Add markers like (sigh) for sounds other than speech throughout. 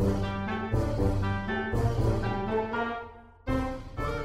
Thank you.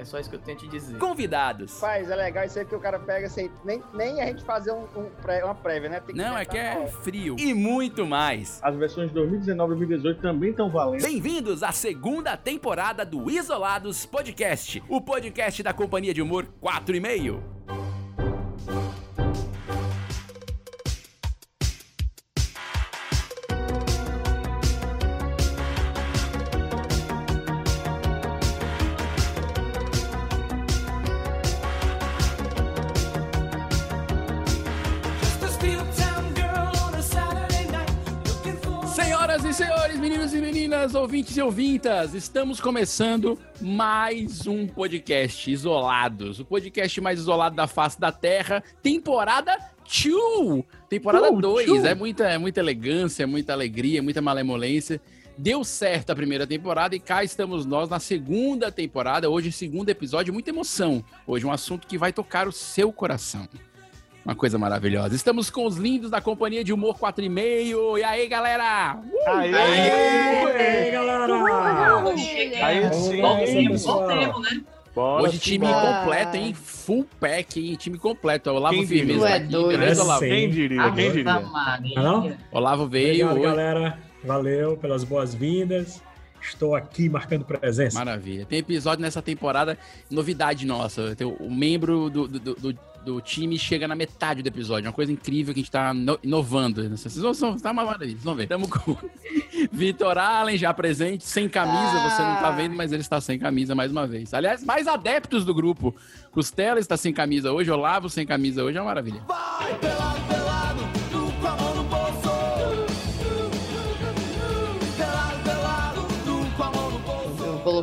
É só isso que eu tenho te dizer. Convidados. Faz, é legal isso aí que o cara pega sem nem, nem a gente fazer um, um pré, uma prévia, né? Tem Não, é que é frio. E muito mais. As versões de 2019 e 2018 também estão valendo. Bem-vindos à segunda temporada do Isolados Podcast, o podcast da companhia de humor 4 e meio. Meninas, ouvintes e ouvintas, estamos começando mais um podcast Isolados, o podcast mais isolado da face da Terra, temporada 2, temporada Uh, 2, tchu. é muita, é muita elegância, muita alegria, muita malemolência. Deu certo a primeira temporada e cá estamos nós na segunda temporada, hoje segundo episódio, muita emoção. Hoje um assunto que vai tocar o seu coração. Uma coisa maravilhosa. Estamos com os lindos da companhia de humor 4 e meio. E aí, galera? Aê! Aê, galera! Aí sim. Voltemos, voltemos, né? Bora, Hoje time simbora. completo, hein? Full pack, hein? Time completo. Olavo Quem Firmeza diria? É aqui, doido. beleza, É Olavo? Quem diria? Quem diria? Ave Maria. Não? Olavo veio Obrigado, hoje. galera. Valeu pelas boas-vindas. Estou aqui marcando presença. Maravilha. Tem episódio nessa temporada, novidade nossa. Tem o, o membro do, do, do, do time chega na metade do episódio. Uma coisa incrível que a gente tá no- inovando. Vocês vão, vão- tá uma maravilha, vocês vão ver. Estamos com (laughs) Vitor Allen já presente, sem camisa. Você não tá vendo, mas ele está sem camisa mais uma vez. Aliás, mais adeptos do grupo. Costela está sem camisa hoje, Olavo sem camisa hoje, é uma maravilha.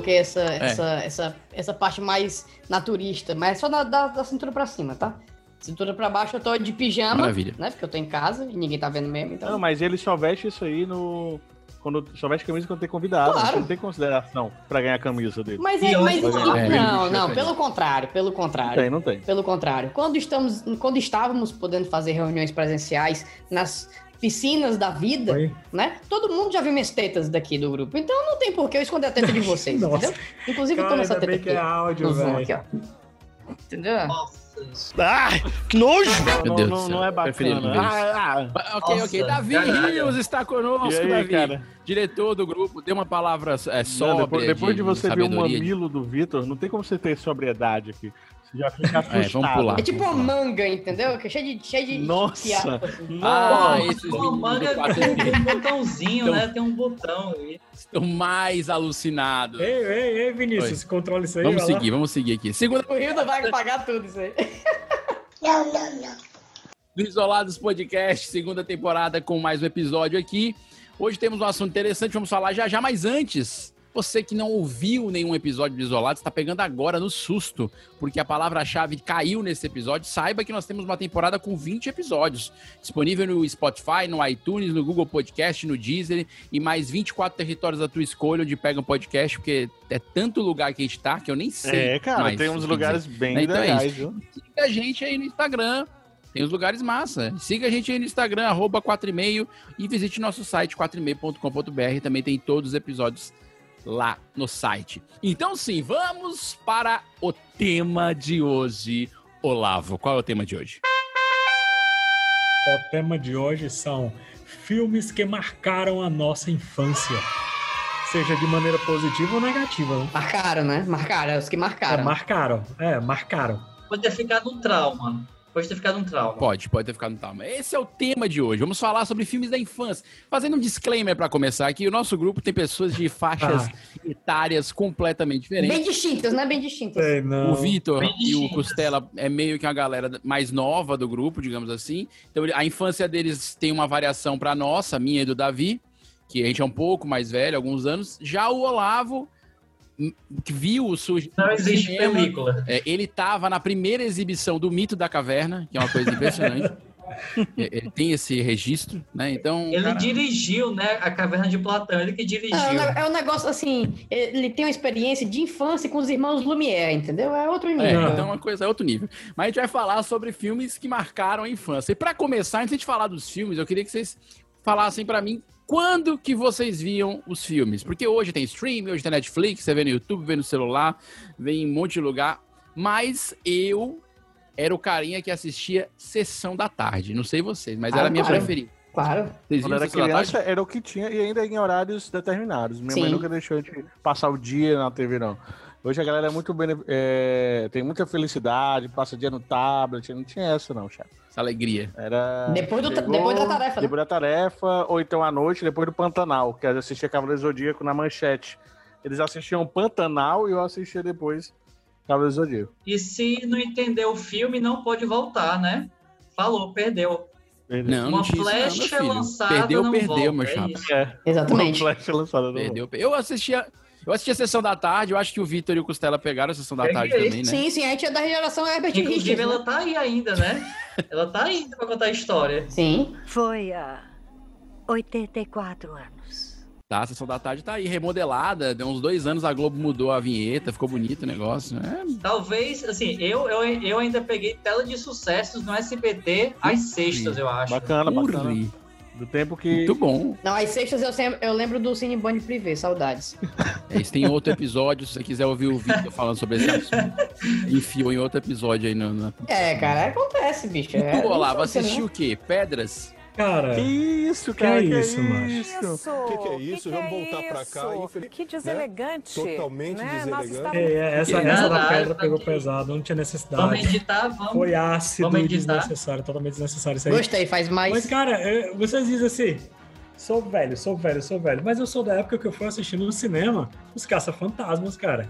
Eu coloquei essa, É. essa, essa, essa parte mais naturista, mas só da, da, da cintura pra cima, tá? Cintura pra baixo eu tô de pijama, Maravilha. né? Porque eu tô em casa e ninguém tá vendo mesmo, então... Não, mas ele só veste isso aí no. Quando só veste camisa quando tem convidado. Claro. Você não tem consideração pra ganhar a camisa dele. Mas, é, mas onde- É, não, ele- não, pelo contrário, pelo Não contrário. tem, não tem. Pelo contrário. Quando estamos, quando estávamos podendo fazer reuniões presenciais nas piscinas da vida, Oi? né? Todo mundo já viu minhas tetas daqui do grupo. Então não tem por que eu esconder a teta de (laughs) vocês, entendeu? Inclusive eu tô Cara, nessa teta aqui. é áudio, no aqui, ó. Entendeu? Nossa. Ai, que nojo! Meu Não, Deus não, céu, não é bacana. não isso. Ah, ah. Ok, Nossa, ok. Davi caralho. Rios está conosco, aí, Davi. cara? Diretor do grupo, dê uma palavra é, Não, sóbria depois, depois de, você ver o mamilo do Vitor, não tem como você ter sobriedade aqui. Já fica vamos assustado. pular. É tipo uma manga, entendeu? Que é cheio de, cheio de Nossa. fiapo, assim. Ah, esses meninos manga tem um botãozinho, Então- né? Tem um botão aí. estão mais alucinados. Ei, ei, ei, Vinícius, controla isso aí. Vamos vai lá. seguir, vamos seguir aqui. Segunda O Rio vai pagar tudo isso aí. do Isolados Podcast, segunda temporada com mais um episódio aqui. Hoje temos um assunto interessante, vamos falar já já, mas antes, você que não ouviu nenhum episódio do Isolados, está pegando agora no susto, porque a palavra-chave caiu nesse episódio. Saiba que nós temos uma temporada com 20 episódios, disponível no Spotify, no iTunes, no Google Podcast, no Deezer e mais 24 territórios da tua escolha onde pega um podcast, porque é tanto lugar que a gente tá que eu nem sei. É, cara, mais tem uns lugares dizer. bem Então é legais, viu? Siga a gente aí no Instagram. Tem os lugares massa. Siga a gente aí no Instagram, arroba 4 e meio, e visite nosso site 4e-meio.com.br. Também tem todos os episódios lá no site. Então, sim, vamos para o tema de hoje. Olavo, qual é o tema de hoje? O tema de hoje são filmes que marcaram a nossa infância. Seja de maneira positiva ou negativa, né? Marcaram, né? Marcaram, é os que É, marcaram. marcaram. É, marcaram. Pode ter ficado um trauma. Pode ter ficado um trauma. Pode, pode ter ficado no trauma. Esse é o tema de hoje. Vamos falar sobre filmes da infância. Fazendo um disclaimer pra começar aqui, o nosso grupo tem pessoas de faixas etárias completamente diferentes. Bem distintas, né? Bem distintas. Não. O Vitor e o. Costela é meio que uma galera mais nova do grupo, digamos assim. Então a infância deles tem uma variação pra nossa, minha e do Davi, que a gente é um pouco mais velho, alguns anos. Já o Olavo viu o surgimento Não existe cinema, película. é, ele tava na primeira exibição do Mito da Caverna, que é uma coisa impressionante. (laughs) É, ele tem esse registro, né? Então, Ele cara, dirigiu, né? A Caverna de Platão, ele que dirigiu. É, um é um negócio assim, ele tem uma experiência de infância com os irmãos Lumière, entendeu? É outro É, nível. então é uma coisa, é outro nível. Mas a gente vai falar sobre filmes que marcaram a infância. E pra começar, antes de falar dos filmes, eu queria que vocês falassem pra mim quando que vocês viam os filmes. Porque hoje tem stream, hoje tem Netflix, você vê no YouTube, vê no celular, vê em um monte de lugar. Mas eu era o carinha que assistia Sessão da Tarde. Não sei vocês, mas Ah, era a minha claro. preferida. Claro. Vocês Quando viam era criança, era o que tinha e ainda em horários determinados. Minha mãe Sim. nunca deixou a gente passar o dia na TV, não. Hoje a galera é muito bene... é, tem muita felicidade, passa o dia no tablet, não tinha essa não, chefe. Essa alegria. Era. Depois do- chegou, depois da tarefa, né? Depois da tarefa, ou então à noite, depois do Pantanal, que assistia Cavaleiro Zodíaco na manchete. Eles assistiam Pantanal e eu assistia depois Cavaleiro Zodíaco. E se não entender o filme, não pode voltar, né? Falou, perdeu. Não, não Uma não, meu flecha filho. lançada Perdeu, não perdeu, volta, meu é chapa. É, Exatamente. uma flecha lançada. não Perdeu. Eu assistia, eu assistia a Sessão da Tarde, eu acho que o Vitor e o Costela pegaram a Sessão da Peguei. Tarde também, né? Sim, sim, a gente é da geração Herbert Inclusive, Richards. ela né? tá aí ainda, né? Ela tá aí pra contar a história. Sim. Foi há 84 anos. Tá, a Sessão da Tarde tá aí, remodelada, deu uns dois anos a Globo mudou a vinheta, ficou bonito o negócio. É, Talvez, assim, eu, eu, eu ainda peguei tela de sucessos no SBT às sextas, eu acho. Bacana, bacana. Do tempo que. Muito bom. Não, as sextas eu, sempre, eu lembro do Cine Band Privé, saudades. (laughs) Esse tem outro episódio, se você quiser ouvir o Vitor falando sobre esse assunto, enfiou em outro episódio aí no, na... É, cara, acontece, bicho. E É, tu, Olavo, infância, né? assistiu o quê? Pedras? Cara, Que isso, Que cara? é Que isso, macho? isso? O que que é isso? Vamos voltar pra cá, infeliz- Que né? deselegante. Totalmente né? Deselegante. estávamos- é, é, essa, Que essa da pedra tá pegou pesado, não tinha Vamos necessidade. editar, vamos. Foi ácido Vamos e editar? desnecessário, totalmente desnecessário isso aí. Gostei, faz mais. Mas, cara, vocês dizem assim, sou velho, sou velho, sou velho, mas eu sou da época que eu fui assistindo no cinema os Caça-Fantasmas, cara,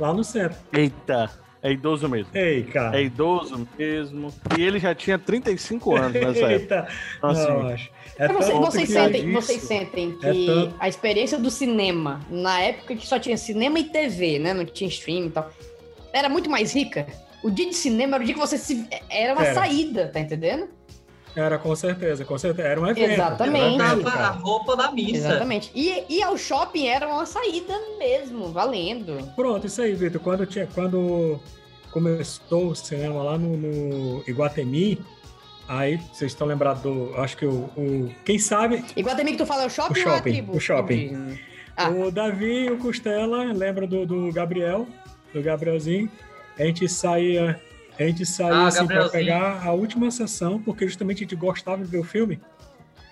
lá no centro. Eita, é idoso mesmo. Ei, cara. É idoso mesmo. E ele já tinha 35 anos nessa (laughs) época. Eita, Então, assim, não, acho. É Então, vocês, vocês sentem, vocês sentem É que tanto- a experiência do cinema, na época que só tinha cinema e TV, né? Não tinha stream e tal, era muito mais rica. O dia de cinema era o dia que você se. Era uma Era. saída, tá entendendo? Era, com certeza, com certeza. Era um evento. Exatamente. Era um evento, a roupa da missa. Exatamente. E, e ao shopping era uma saída mesmo, valendo. Pronto, isso aí, Vitor. Quando, tinha, quando começou o cinema lá no, no Iguatemi, aí vocês estão lembrados do. Acho que o. o- quem sabe, Iguatemi que tu fala é o shopping, O ou é a shopping, tribo? o shopping. Ah. o Davi e o Costela, lembra do, do Gabriel, do Gabrielzinho? A gente saía. A gente saía Ah, assim Gabrielzinho. pegar a última sessão, porque justamente a gente gostava de ver o filme.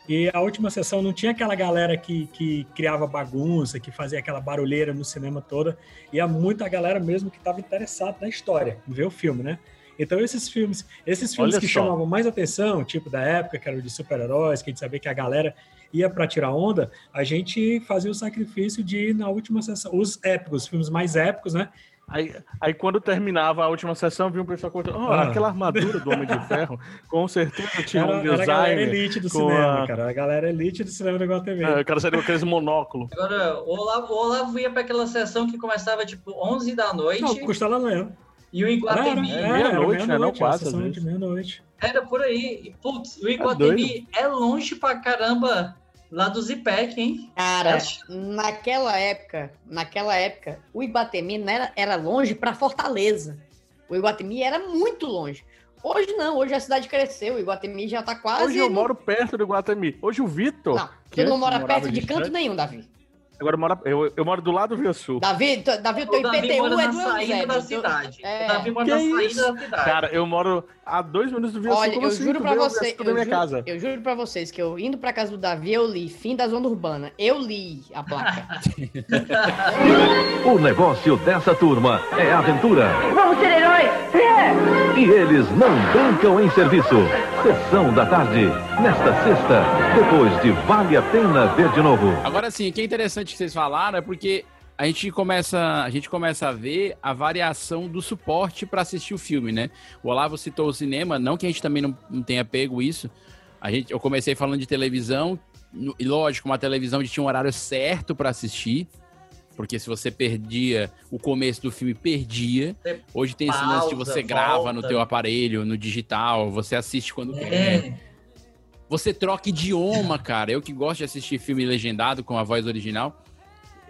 E a última sessão não tinha aquela galera que, que criava bagunça, que fazia aquela barulheira no cinema toda. Ia muita galera mesmo que estava interessada na história, em ver o filme, né? Então esses filmes, esses filmes Olha que só. chamavam mais atenção, tipo da época, que era de super-heróis, que a gente sabia que a galera ia para tirar onda, a gente fazia o sacrifício de ir na última sessão, os épicos, os filmes mais épicos, né? Aí, aí quando terminava a última sessão, vinha um pessoal contando, oh, Ah. aquela armadura do Homem de Ferro, com certeza tinha Era, um era a galera design. elite do cinema, a- cara. A galera elite do cinema do Iguatemi. É, o cara saiu com aqueles monóculos. Agora, o Olavo, o Olavo ia pra aquela sessão que começava tipo 11 da noite Não, custa lá e o Era, Iguatemi era, era, era meia-noite, né? Não quase, meia-noite. por aí. E, Putz, o. Iguatemi é longe pra caramba lá do Zipec, hein? Cara, Acho- naquela época, naquela época, o Iguatemi não era, era longe pra Fortaleza. O Iguatemi era muito longe. Hoje não, hoje a cidade cresceu, oIguatemi já tá quase. Hoje eu no- moro perto do Guatemi. Hoje o Vitor. Não, tu não mora perto de distante, canto nenhum, Davi. Agora eu moro, eu, eu moro do lado do Rio Sul. Davi, tu- Davi, o O teu Davi IPTU mora é do Eusébio. da cidade. é. O Davi mora Que na saída isso? da cidade. Cara, eu moro a dois minutos do Sul. Olha, como eu assim? juro pra veio você, eu minha casa. eu juro pra vocês que eu indo pra casa do Davi, eu li fim da zona urbana. Eu li a placa. (laughs) O negócio dessa turma é aventura. Vamos ser heróis! E eles não brincam em serviço. Sessão da tarde, nesta sexta, depois de Vale a Pena Ver de Novo. Agora sim, o que é interessante que vocês falaram é porque a gente começa, a gente começa a ver a variação do suporte para assistir o filme, né? O Olavo citou o cinema, não que a gente também não, não tenha pego isso. A gente, eu comecei falando de televisão, e lógico, uma televisão tinha um horário certo para assistir. Porque se você perdia o começo do filme, perdia. Hoje tem esse lance de pausa, você grava volta. no teu aparelho, no digital, você assiste quando quer. É. Você troca idioma, cara. Eu que gosto de assistir filme legendado com a voz original.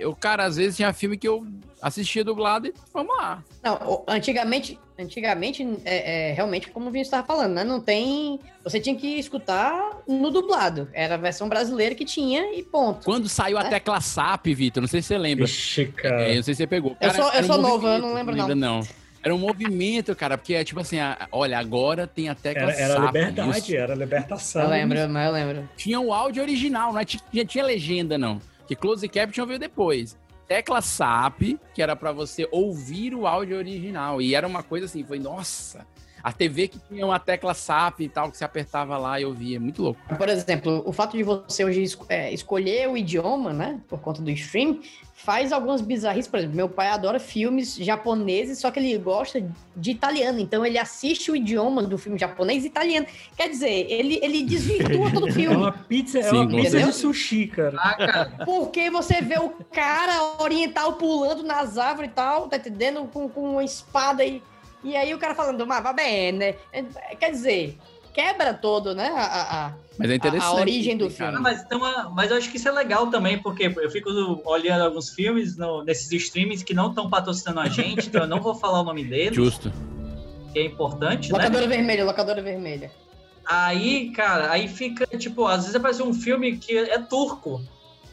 Eu, cara, às vezes tinha filme que eu assistia dublado e vamos lá. Não, o- antigamente, antigamente é, é, realmente, como o Vinho estava falando, né? Não tem. Você tinha que escutar no dublado. Era a versão brasileira que tinha e ponto. Quando saiu a É. tecla SAP, Vitor, não sei se você lembra. Ixi, cara. É, não sei se você pegou. Eu sou- eu um sou novo, eu não lembro, lembra, não. Era um movimento, cara, porque é tipo assim, a- olha, agora tem a tecla Era, era SAP. liberdade, Isso. era libertação. Eu lembro, mas eu lembro. Tinha o áudio original, não é- tinha, tinha legenda, não. Que Close Caption veio depois. Tecla SAP, que era pra você ouvir o áudio original. E era uma coisa assim, foi, nossa, a TV que tinha uma tecla SAP e tal, que você apertava lá e ouvia. Muito louco. Por exemplo, o fato de você hoje é, escolher o idioma, né, por conta do stream, faz algumas bizarrices. Por exemplo, meu pai adora filmes japoneses, só que ele gosta de italiano. Então ele assiste o idioma do filme japonês e italiano. Quer dizer, ele, ele desvirtua (laughs) todo o É filme. uma pizza, é Sim, uma com pizza de sushi, cara. Ah, cara. Porque você vê o cara oriental pulando nas árvores e tal, tá entendendo? Com, com uma espada e, e aí o cara falando, mas va bene. né? Quer dizer, quebra todo, né? A, a- a- Mas é interessante. a origem do cara. filme. Ah, mas, então, ah, mas eu acho que isso é legal também, porque eu fico olhando alguns filmes no- nesses streams que não estão patrocinando a gente, então eu não vou falar o nome deles, Justo. que é importante, né? Locadora vermelha, locadora vermelha. Aí, cara, aí fica, tipo, às vezes aparece um filme que é turco.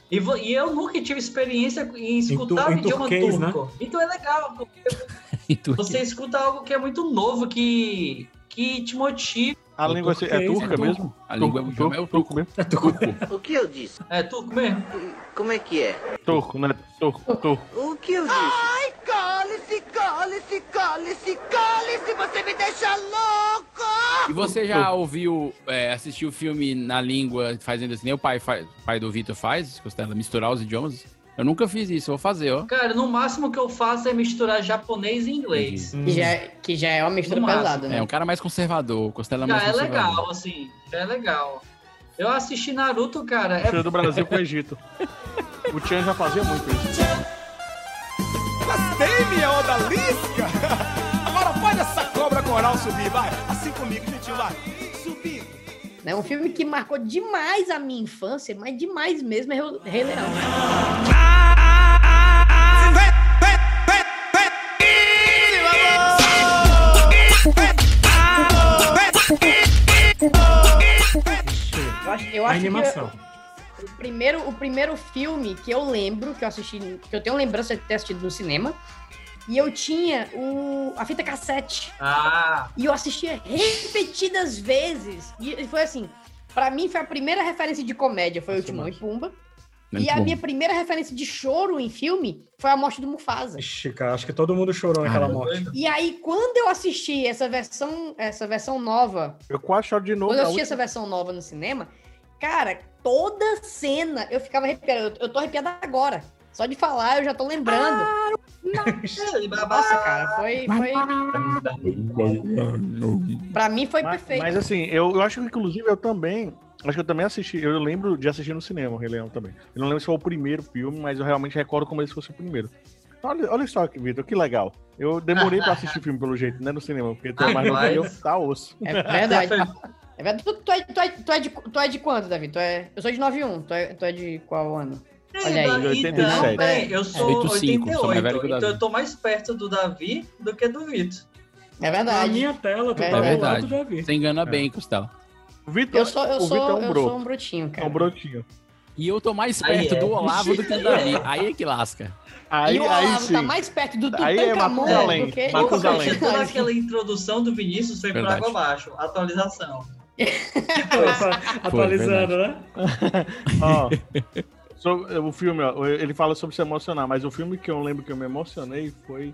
E, vo- e eu nunca tive experiência em escutar tu- o em idioma turquês, né? turco. Então é legal, porque (laughs) você escuta algo que é muito novo, que, que te motiva. A O língua é turquês, turca é mesmo? A língua é o turco. mesmo? Turco. O que eu disse? É turco mesmo. Como é que é? Turco, né? Turco, turco. O que eu disse? Ai, cale-se, cale-se, cale-se, cale-se, você me deixa louco! E você já ouviu, é, assistiu o filme na língua fazendo assim? Nem o pai, faz, o pai do Vitor faz, Costela, misturar os idiomas? Eu nunca fiz isso, vou fazer, ó. Cara, no máximo que eu faço é misturar japonês e inglês. Que já, é- que já é uma mistura No máximo. pesada, né? É um cara mais conservador, Costela é Já mais é conservador. legal, assim, já é legal. Eu assisti Naruto, cara, é Mistura do Brasil com o Egito. O Tchan já fazia muito isso. Gostei, minha odalisca! Agora pode essa cobra coral subir, vai! Assim comigo, gente, vai! Subindo! É um filme que marcou demais a minha infância, mas demais mesmo é o Rei Leão. Eu acho, eu A acho animação. que o primeiro, o primeiro filme que eu lembro, que eu assisti, que eu tenho lembrança de ter assistido no cinema, e eu tinha o, a fita cassete. Ah, E eu assistia repetidas vezes. E foi assim, pra mim foi a primeira referência de comédia, foi o Timão e Pumba. Muito e a bom. minha primeira referência de choro em filme foi a morte do Mufasa. Ixi, cara, acho que todo mundo chorou naquela Ah, morte. E aí, quando eu assisti essa versão, essa versão nova, Eu quase choro de novo. quando eu assisti última- essa versão nova no cinema, cara, toda cena eu ficava arrepiada. Eu, eu tô arrepiada agora. Só de falar, eu já tô lembrando. Nossa, cara, foi. foi... Pra mim foi Mas, perfeito. mas assim, eu, eu acho que inclusive eu também. Acho que eu também assisti. Eu lembro de assistir no cinema o Rei Leão também. Eu não lembro se foi o primeiro filme, mas eu realmente recordo como se fosse o primeiro. Olha, olha só aqui, Vitor, que legal. Eu demorei pra assistir filme pelo jeito, né? No cinema, porque tu é mais novo eu, tá osso. É verdade. (laughs) É verdade. Tu, tu é, tu, é, tu, é de, tu é de quanto, Davi? Tu é, eu sou de 91. Tu é, tu é de qual ano? Olha aí. Então, 87. peraí, eu sou 85, sou mais velho 88, que o então eu tô mais perto do Davi do que do Vitor. É Na verdade. minha tela, tu É tá É do lado verdade. do Davi. Você engana bem, Costela. O Vitor Eu sou, eu o sou, Vitor é um eu broto. sou um brutinho, É cara. um brotinho. E eu tô mais Aí perto é. do Olavo do que do Davi. (laughs) Aí é que lasca. e o Olavo tá mais perto do Aí é do que Matusalém. do Toda aquela introdução do Vinícius foi por Verdade. água abaixo. Atualização. Atualizando, né? (laughs) Ó, sobre- o filme, ó, ele fala sobre se emocionar, mas o filme que eu lembro que eu me emocionei foi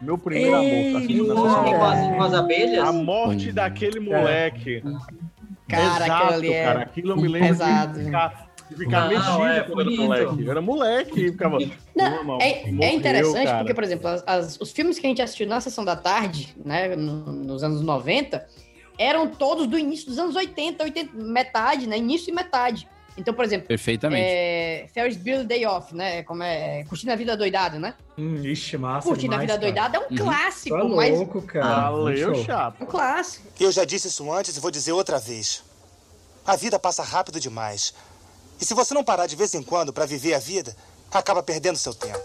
Meu Primeiro Amor. Tá assistindo semana. as, com as abelhas? A morte daquele moleque. Cara, Exato, aquilo ali é cara. Aquilo eu me lembro pesado. de ficar, de ficar Não, mexido é quando era moleque. Eu era moleque e ficava. Não, "Pô, é, é morreu, interessante cara." porque, por exemplo, as- as- os filmes que a gente assistiu na sessão da tarde, né, no- nos anos 90, eram todos do início dos anos 80, 80 metade, né, início e metade. Então, por exemplo, Perfeitamente. é, Ferris Bueller Day Off, né, como é, Curtindo a Vida Doidada, né? Hum, ixi, massa Curtindo a Vida cara. Doidada é um Uhum. clássico, Tá mas louco, cara. Valeu, Show. chapa. um clássico. Eu já disse isso antes e vou dizer outra vez. A vida passa rápido demais. E se você não parar de vez em quando para viver a vida, acaba perdendo seu tempo.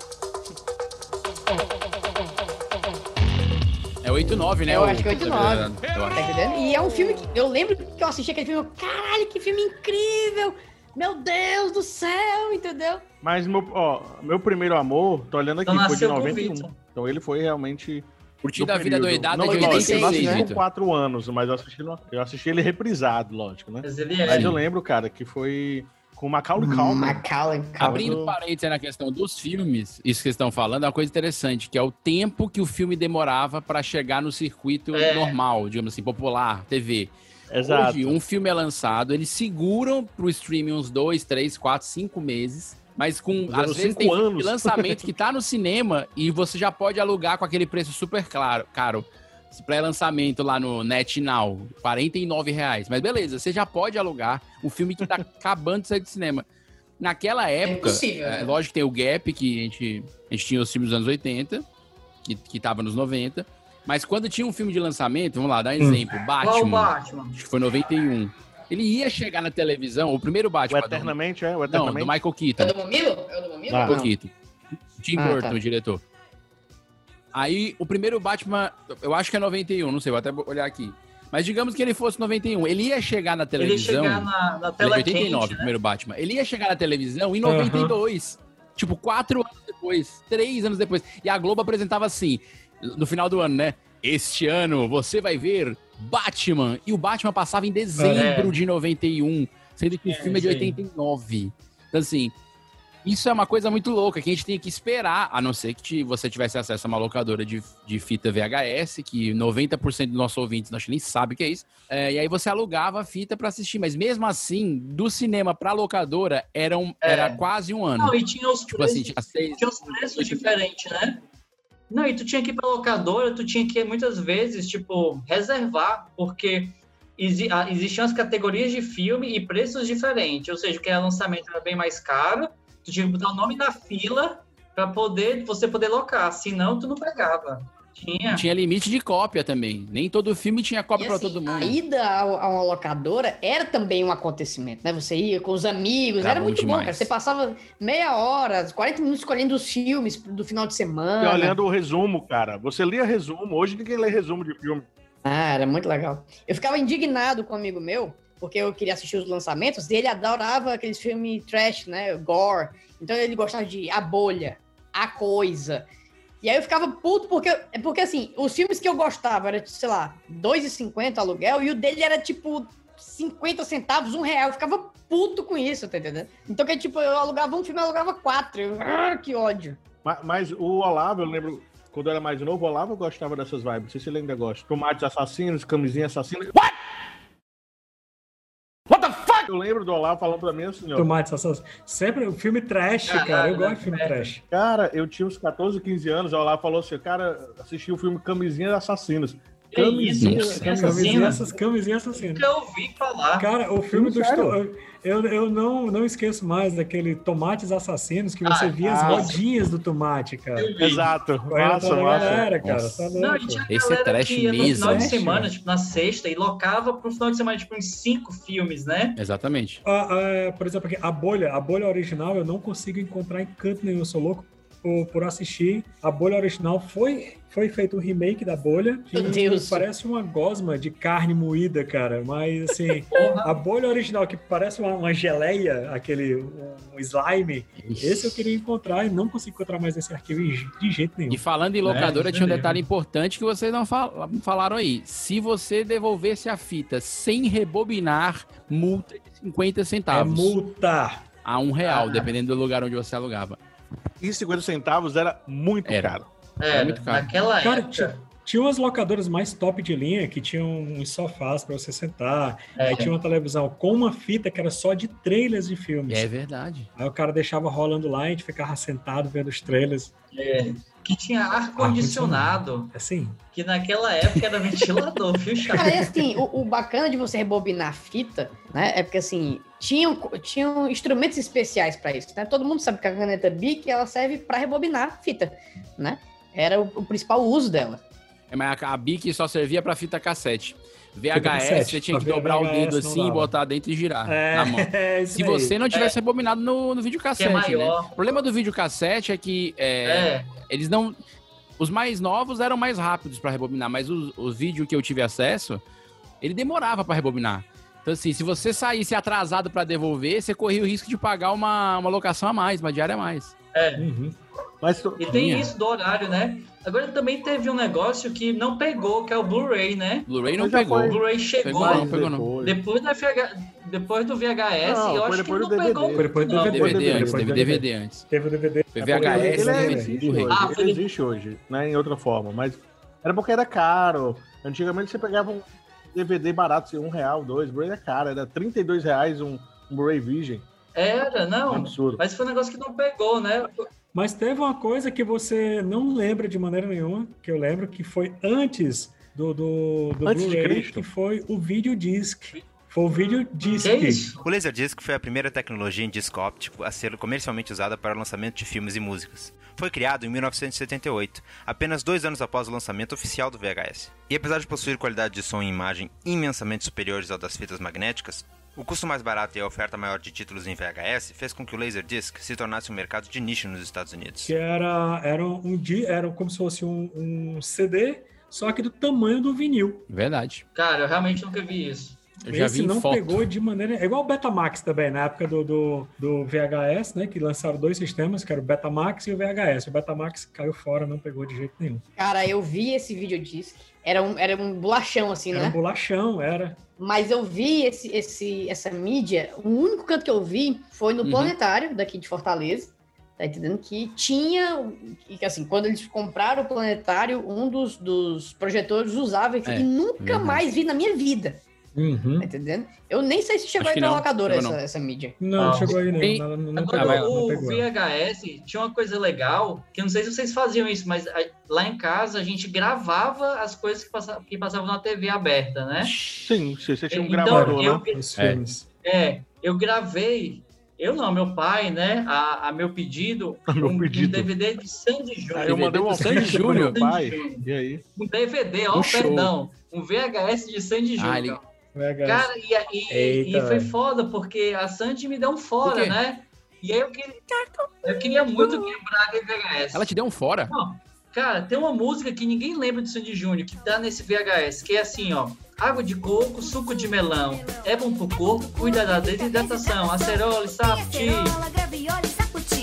É 8-9, né? Eu o- acho que é 8-9. Eu Tá acho. entendendo? E é um filme que eu lembro que eu assisti aquele filme, caralho, que filme incrível! Meu Deus do céu, entendeu? Mas meu, ó, meu primeiro amor, tô olhando aqui, Então foi de nasceu com o 91. Vitor. Então ele foi realmente. Curtindo do a vida doidada não, de lógico, 86, Eu assisti né? com Vitor. 4 anos, mas eu assisti, eu assisti ele reprisado, lógico, né? Mas ele é. Mas eu lembro, cara, que foi com Macaulay Culkin. Macaulay Abrindo do- parênteses na questão dos filmes, isso que vocês estão falando é uma coisa interessante, que é o tempo que o filme demorava pra chegar no circuito É. normal, digamos assim, popular, TV. Exato. Hoje, um filme é lançado, eles seguram pro streaming uns dois, três, quatro, cinco meses, mas com, Fizeram às vezes, cinco tem anos. lançamento que (laughs) tá no cinema e você já pode alugar com aquele preço super claro, caro. Pré-lançamento lá no NetNow, 49 reais. Mas beleza, você já pode alugar um filme que tá (laughs) acabando de sair do cinema. Naquela época, impossível, é, né? lógico que tem o gap, que a gente, a gente tinha os filmes dos anos 80, que, que tava nos 90. Mas quando tinha um filme de lançamento, vamos lá, dar um exemplo, Qual o Batman, Batman? acho que foi 91. Ele ia chegar na televisão, o primeiro O Batman. do- Eternamente, é? O Não, Eternamente. do Michael É Keaton. do Mamilo? É o do Mamilo? Ah. Michael Não. Keaton. Tim Ah, Burton, tá. o diretor. Aí, o primeiro Batman, eu acho que é 91, não sei, vou até olhar aqui. Mas digamos que ele fosse 91, ele ia chegar na Ele ia televisão... chegar na, na Ele é tela 89, o quente, né? primeiro Batman. Ele ia chegar na televisão em Aham. 92. Tipo, quatro anos depois, três anos depois. E a Globo apresentava assim, no final do ano, né? Este ano você vai ver Batman. E o Batman passava em dezembro É. de 91, sendo que o É, filme é de isso aí. 89. Então, assim, isso é uma coisa muito louca, que a gente tem que esperar, a não ser que você tivesse acesso a uma locadora de, de fita VHS, que 90% dos nossos ouvintes que nem sabe o que é isso. É, e aí você alugava a fita pra assistir. Mas mesmo assim, do cinema pra locadora, era, um- É. era quase um ano. Não, e tinha os Tipo preços, assim, tinha seis. tinha os preços diferentes, né? Não, e tu tinha que ir pra locadora, tu tinha que muitas vezes, tipo, reservar, porque exi ah, existiam as categorias de filme e preços diferentes. Ou seja, o que era lançamento era bem mais caro, tu tinha que botar o nome da fila pra poder, você poder locar, senão tu não pegava. Tinha. Tinha limite de cópia também. Nem todo filme tinha cópia E pra assim, todo mundo. A ida a uma locadora era também um acontecimento, né? Você ia com os amigos, Era era, bom muito bom, demais. cara. Você passava meia hora, 40 minutos escolhendo os filmes do final de E semana. olhando o resumo, cara. Você lia resumo. Hoje ninguém lê resumo de filme. Ah, era muito legal. Eu ficava indignado com um amigo meu, porque eu queria assistir os lançamentos, e ele adorava aqueles filmes trash, né? Gore. Então ele gostava de A Bolha, A Coisa. E aí eu ficava puto, porque, porque assim, os filmes que eu gostava era, sei lá, R$2,50 aluguel, e o dele era tipo 50 centavos, um real. Eu ficava puto com isso, tá entendendo? Então que tipo, eu alugava um filme, eu alugava quatro. Eu, ah, que ódio. Ma- Mas, o Olavo, eu lembro, quando eu era mais novo, o Olavo gostava dessas vibes. Não sei se ele ainda gosta. Tomates assassinos, camisinha assassina. What? Eu lembro do Olavo falando pra mim assim, ó. Tomates assassinos. Sempre o filme trash, cara. Eu gosto de filme trash. Cara, eu tinha uns 14, 15 anos, o Olavo falou assim, cara, assisti o filme Camisinha Assassinos. Camisinha, Camisinha, essas camisinhas assassinas. Nunca ouvi falar. Cara, o filme do Sério? Eu, eu não, não esqueço mais daquele Tomates Assassinos que você Ah, via as rodinhas do tomate, cara. Exato. Massa, massa. galera, cara. Tá Não, e Esse é trash que no final de semana, tipo, na sexta, e locava pro final de semana, tipo, uns cinco filmes, né? Exatamente. Ah, ah, por exemplo, aqui, a bolha, a bolha original eu não consigo encontrar em canto nenhum, eu sou louco. Por, por assistir. A bolha original foi, foi feito um remake da bolha. que Meu Deus. Parece uma gosma de carne moída, cara. Mas assim, (laughs) a bolha original, que parece uma, uma geleia, aquele um slime, esse eu queria encontrar e não consegui encontrar mais esse arquivo de jeito nenhum. E falando em locadora, tinha um detalhe importante que vocês não fal- falaram aí. Se você devolvesse a fita sem rebobinar, multa de 50 É centavos. multa. A um real, Ah. dependendo do lugar onde você alugava. E 50 centavos era muito Era. caro. É, muito caro. naquela Cara, época. tinha, tinha umas locadoras mais top de linha que tinham uns sofás pra você sentar. É. Aí tinha uma televisão com uma fita que era só de trailers de filmes. É verdade. Aí o cara deixava rolando lá e a gente ficava sentado vendo os trailers. é, que tinha ar-condicionado, Assim, que naquela época era ventilador, (laughs) viu, Cara, e assim, o, o bacana de você rebobinar a fita, né? É porque assim, tinham, tinham instrumentos especiais para isso, né? Todo mundo sabe que a caneta Bic ela serve para rebobinar a fita, né? Era o, o principal uso dela. É, Mas a a Bic só servia pra fita cassete. VHS, você tinha que dobrar o VHS dedo não assim, botar dentro e girar É, na mão. (laughs) é Se aí. você não tivesse rebobinado no, no videocassete, é né? O problema do videocassete é que é, É, eles não. Os mais novos eram mais rápidos pra rebobinar, mas os, os vídeos que eu tive acesso, ele demorava pra rebobinar. Então, assim, se você saísse atrasado pra devolver, você corria o risco de pagar uma, uma locação a mais, uma diária a mais. É. Uhum. Mas tu- E tem Tinha. isso do horário, né? Agora também teve um negócio que não pegou, que é o Blu-ray, né? Blu-ray não pegou. O. Blu-ray chegou Pegou não, pegou não. depois. da FH... depois do VHS, Não, eu acho que não DVD. pegou. Foi depois do não. DVD. DVD antes, teve DVD antes. Teve o DVD. Foi VHS, é, DVD. existe Blu-ray. hoje, Ah, ele existe hoje, né? Em outra forma. Mas era porque era caro. Antigamente você pegava um DVD barato, assim, um real, dois. Blu-ray era caro, era 32 reais um, um Blu-ray Virgem. Era, Um não. absurdo. Mas foi um negócio que não pegou, né? Mas teve uma coisa que você não lembra de maneira nenhuma, que eu lembro que foi antes do, do, do Antes de Blu-ray, Cristo? que foi o videodisc. Foi o é isso? O Laserdisc foi a primeira tecnologia em disco óptico a ser comercialmente usada para o lançamento de filmes e músicas. Foi criado em 1978, apenas dois anos após o lançamento oficial do VHS. E apesar de possuir qualidade de som e imagem imensamente superiores ao das fitas magnéticas, o custo mais barato e a oferta maior de títulos em VHS fez com que o Laserdisc se tornasse um mercado de nicho nos Estados Unidos. Que era, era, um, di- era como se fosse um, um CD, só que do tamanho do vinil. Verdade. Cara, eu realmente nunca vi isso. Eu já Esse vi não foto. pegou de maneira. É igual o Betamax também, na época do, do, do VHS, né? Que lançaram dois sistemas, que era o Betamax e o VHS. O Betamax caiu fora, não pegou de jeito nenhum. Cara, eu vi esse videodisc. Era um, era um bolachão, assim, Era um né? bolachão, era. Mas eu vi esse, esse, essa mídia. O único canto que eu vi foi no Uhum. Planetário, daqui de Fortaleza. Tá entendendo? Que tinha. e que, assim, quando eles compraram o Planetário, um dos, dos projetores usava e É, que nunca verdade. mais vi na minha vida. Uhum. Tá entendendo? Eu nem sei se chegou Acho aí não, locadora essa, essa mídia. Não, Não. chegou aí não. Tem- Não, não, Agora, pegou, o. VHS tinha uma coisa legal, que eu não sei se vocês faziam isso, mas a- lá em casa a gente gravava as coisas que, passa- que passavam na TV aberta, né? Sim, sim, você tinha um Então, gravador, eu- né? Os É. filmes. É, eu gravei, eu não, meu pai, né, a, a meu pedido, (laughs) A meu um, um pedido. DVD de Sandy Júnior. Eu mandei uma Sandy Júnior. meu pai. E aí? Um DVD, ó, Um perdão, um VHS de Sandy Ah, Júnior. ele- VHS. Cara, e, e- Eita, e foi velho. foda, porque a Sandy me deu um fora, né? E aí eu queria, eu queria muito quebrar aquele VHS. Ela te deu um fora? Não, cara, tem uma música que ninguém lembra de Sandy Júnior, que tá nesse VHS, que é assim, ó. Água de coco, suco de melão. É bom pro corpo, cuida da desidratação. Acerola, sapoti. Acerola, graviola e sacuti.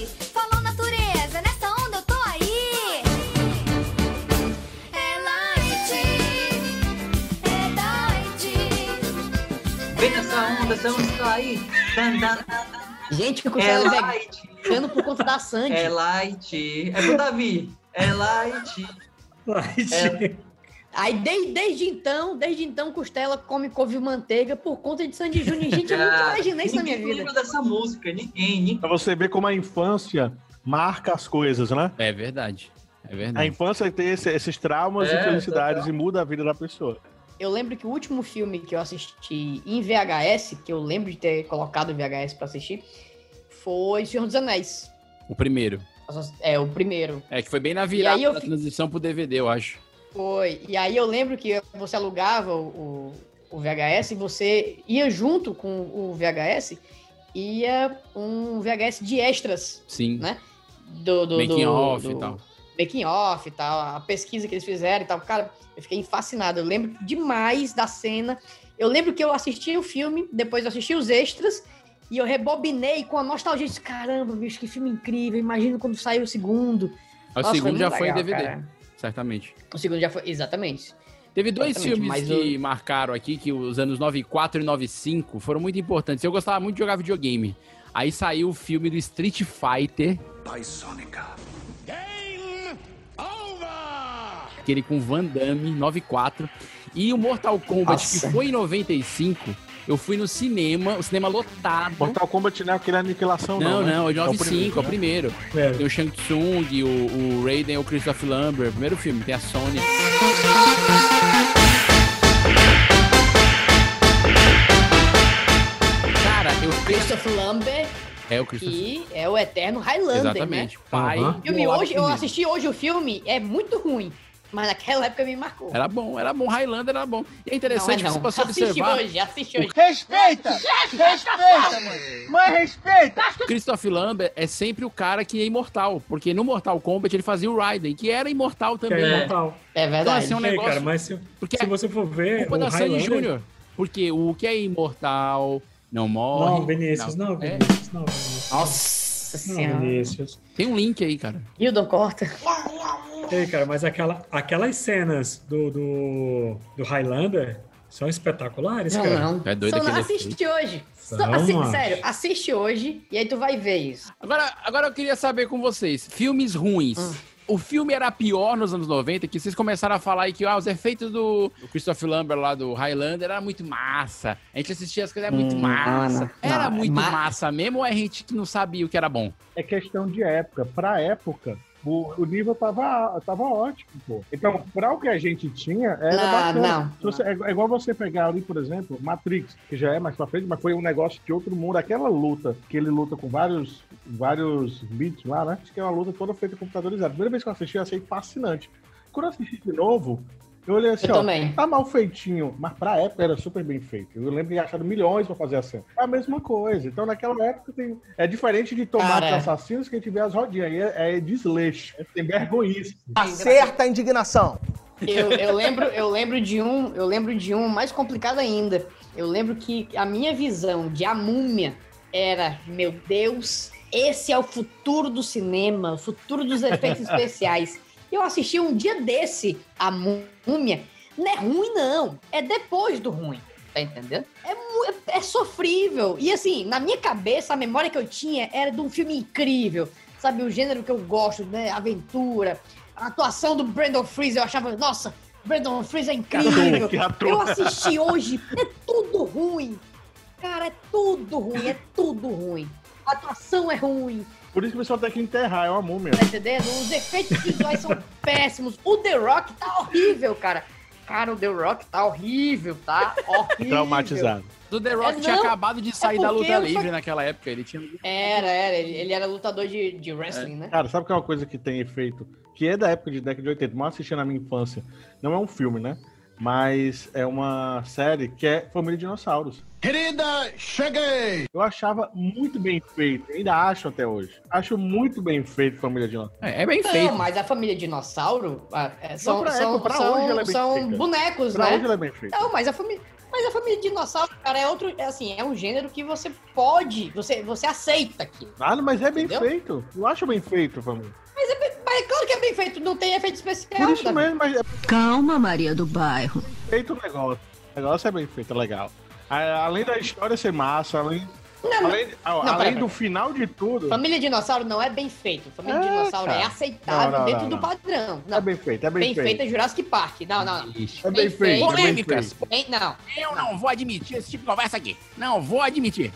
Onda, essa onda aí. Dan, dan, dan, dan. Gente, o É Costela é light, vegano por conta da Sandy. é light. É pro Davi. É light. É. Aí de- desde então, desde então, Costela come couve e manteiga por conta de Sandy Júnior. Gente, eu nunca Cara, imaginei isso na minha ninguém vida. lembra dessa música, ninguém. ninguém. Pra você ver como a infância marca as coisas, né? É verdade. É A verdade. infância tem esse- esses traumas É, e felicidades e muda a vida da pessoa. Eu lembro que o último filme que eu assisti em VHS, que eu lembro de ter colocado o VHS pra assistir, foi Senhor dos Anéis. O primeiro. É, o primeiro. É, que foi bem na virada eu da transição pro DVD, eu acho. Foi. E aí eu lembro que você alugava o, o, o VHS e você ia junto com o VHS, ia um VHS de extras, Sim. né? do, do, Making do- off do- e tal. Making off e tal, a pesquisa que eles fizeram e tal. Cara, eu fiquei fascinado. Eu lembro demais da cena. Eu lembro que eu assisti o filme, depois eu assisti os extras e eu rebobinei com a nostalgia. Disse, Caramba, bicho, que filme incrível. Imagina quando saiu o segundo. O Nossa, segundo foi já muito foi em legal, DVD, cara. certamente. O segundo já foi. Exatamente. Teve dois Exatamente, filmes mas que marcaram aqui, que os anos 94 e 95 foram muito importantes. Eu gostava muito de jogar videogame. Aí saiu o filme do Street Fighter. Sônica. Aquele com Van Damme, 94. E o Mortal Kombat, Nossa. que foi em 95, eu fui no cinema, o cinema lotado. Mortal Kombat não é aquele aniquilação, não. Não, né? não, é o de 95, é o né? primeiro. Tem o Shang Tsung, o, o Raiden, o Christopher Lambert, primeiro filme, tem a Sony. Cara, eu Christopher Lambert, É o Christopher que é o eterno Highlander, Exatamente, né? pai. O filme hoje, eu assisti hoje o filme, é muito ruim. Mas naquela época me marcou. Era bom, era bom. Highlander era bom. E é interessante Não é que não. se você Assiste observar... hoje, assiste hoje. Respeita! Respeita, mãe! Mãe, respeita! Christopher Lambert é sempre o cara que é imortal, porque no Mortal Kombat ele fazia o Raiden, que era imortal também. é imortal. É Então, assim, é um Ei, negócio... cara, mas se, porque se você for ver. culpa o da Sandy Highlander- Jr. Porque o que é imortal não morre. Não, Vinícius, não, É. Vinícius, não, Vinícius. Nossa Não, senhora. Vinícius. Tem um link aí, cara. Hildon corta. Ei, cara, mas aquela, aquelas cenas do, do, do Highlander são espetaculares, Não, cara. não. É doido Só não assiste hoje. Só assi- sério, assiste hoje e aí tu vai ver isso. Agora, agora eu queria saber com vocês, filmes ruins. Hum. O filme era pior nos anos 90, que vocês começaram a falar aí que ah, os efeitos do, do Christopher Lambert lá do Highlander era muito massa. A gente assistia as coisas, era muito Hum, massa. não, era não, muito ma- massa mesmo ou é gente que não sabia o que era bom? É questão de época. Pra época, o, o nível tava, tava ótimo, pô. Então, pra o que a gente tinha, era Não, bacana. não, você- é, é igual você pegar ali, por exemplo, Matrix, que já é mais pra frente, mas foi um negócio que outro mundo, aquela luta, que ele luta com vários, vários bits lá, né? Acho que é uma luta toda feita computadorizada. A primeira vez que eu assisti, eu achei fascinante. Quando eu assisti de novo, eu olhei assim, Eu ó, também. tá mal feitinho, mas pra época era super bem feito. Eu lembro de gastaram milhões pra fazer a cena. É a mesma coisa. Então, naquela época, tem... é diferente de tomar Cara. assassinos que a gente vê as rodinhas. Aí é, é desleixo. É, tem vergonhice. Acerta a indignação. Eu, eu lembro, eu lembro de um, eu lembro de um mais complicado ainda. Eu lembro que a minha visão de a múmia era, meu Deus, esse é o futuro do cinema, o futuro dos efeitos (laughs) especiais. Eu assisti um dia desse a múmia. Não é ruim, não. É depois do ruim. Tá entendendo? É, é, é sofrível. E assim, na minha cabeça, a memória que eu tinha era de um filme incrível. Sabe, o gênero que eu gosto, né? Aventura. A atuação do Brandon Freeze, eu achava, nossa, Brandon Freeze é incrível. Eu assisti hoje, é tudo ruim. Cara, é tudo ruim, é tudo ruim. A atuação é ruim, Por isso que o pessoal tem que enterrar, é uma múmia. tá entendendo? Os efeitos visuais são péssimos. O The Rock tá horrível, cara. Cara, o The Rock tá horrível, tá? Horrível. Traumatizado. Do The Rock É, tinha não, acabado de sair é da luta livre só- naquela época. Ele tinha. Era, era. Ele, ele era lutador de, de wrestling, né? Cara, sabe que é uma coisa que tem efeito, que é da época de década de 80, mas eu assisti na minha infância. Não é um filme, né? Mas é uma série que é Família Dinossauros. Querida, cheguei! Eu achava muito bem feito, ainda acho até hoje. Acho muito bem feito Família Dinossauros. É, é bem Não, feito. mas a família dinossauro ah, é, são, pra são, época, pra são, é bem são bonecos, Pra né? hoje ela é bem feita. Não, mas a família. Mas a família dinossauro, cara, é outro. É assim, é um gênero que você pode. Você, você aceita aqui. Ah, mas é bem Entendeu? feito. Eu acho bem feito, família. Mas é, bem- mas é claro que é bem feito, não tem efeito especial. Por isso Davi. mesmo, mas é Calma, Maria do Bairro. feito o negócio. O negócio é bem feito, é legal. Além da história ser massa, além, Não, além, ó, não, além pera, do pera. final de tudo, Família dinossauro não é bem feito. Família É, dinossauro é cara. aceitável Não, não, dentro não, do padrão. Não, é bem feito, é bem, bem, feito é Jurassic Park. Não, não, não. É bem feito, é bem Polêmicas. feito. Bem- não. Eu não vou admitir esse tipo de conversa aqui. Não vou admitir.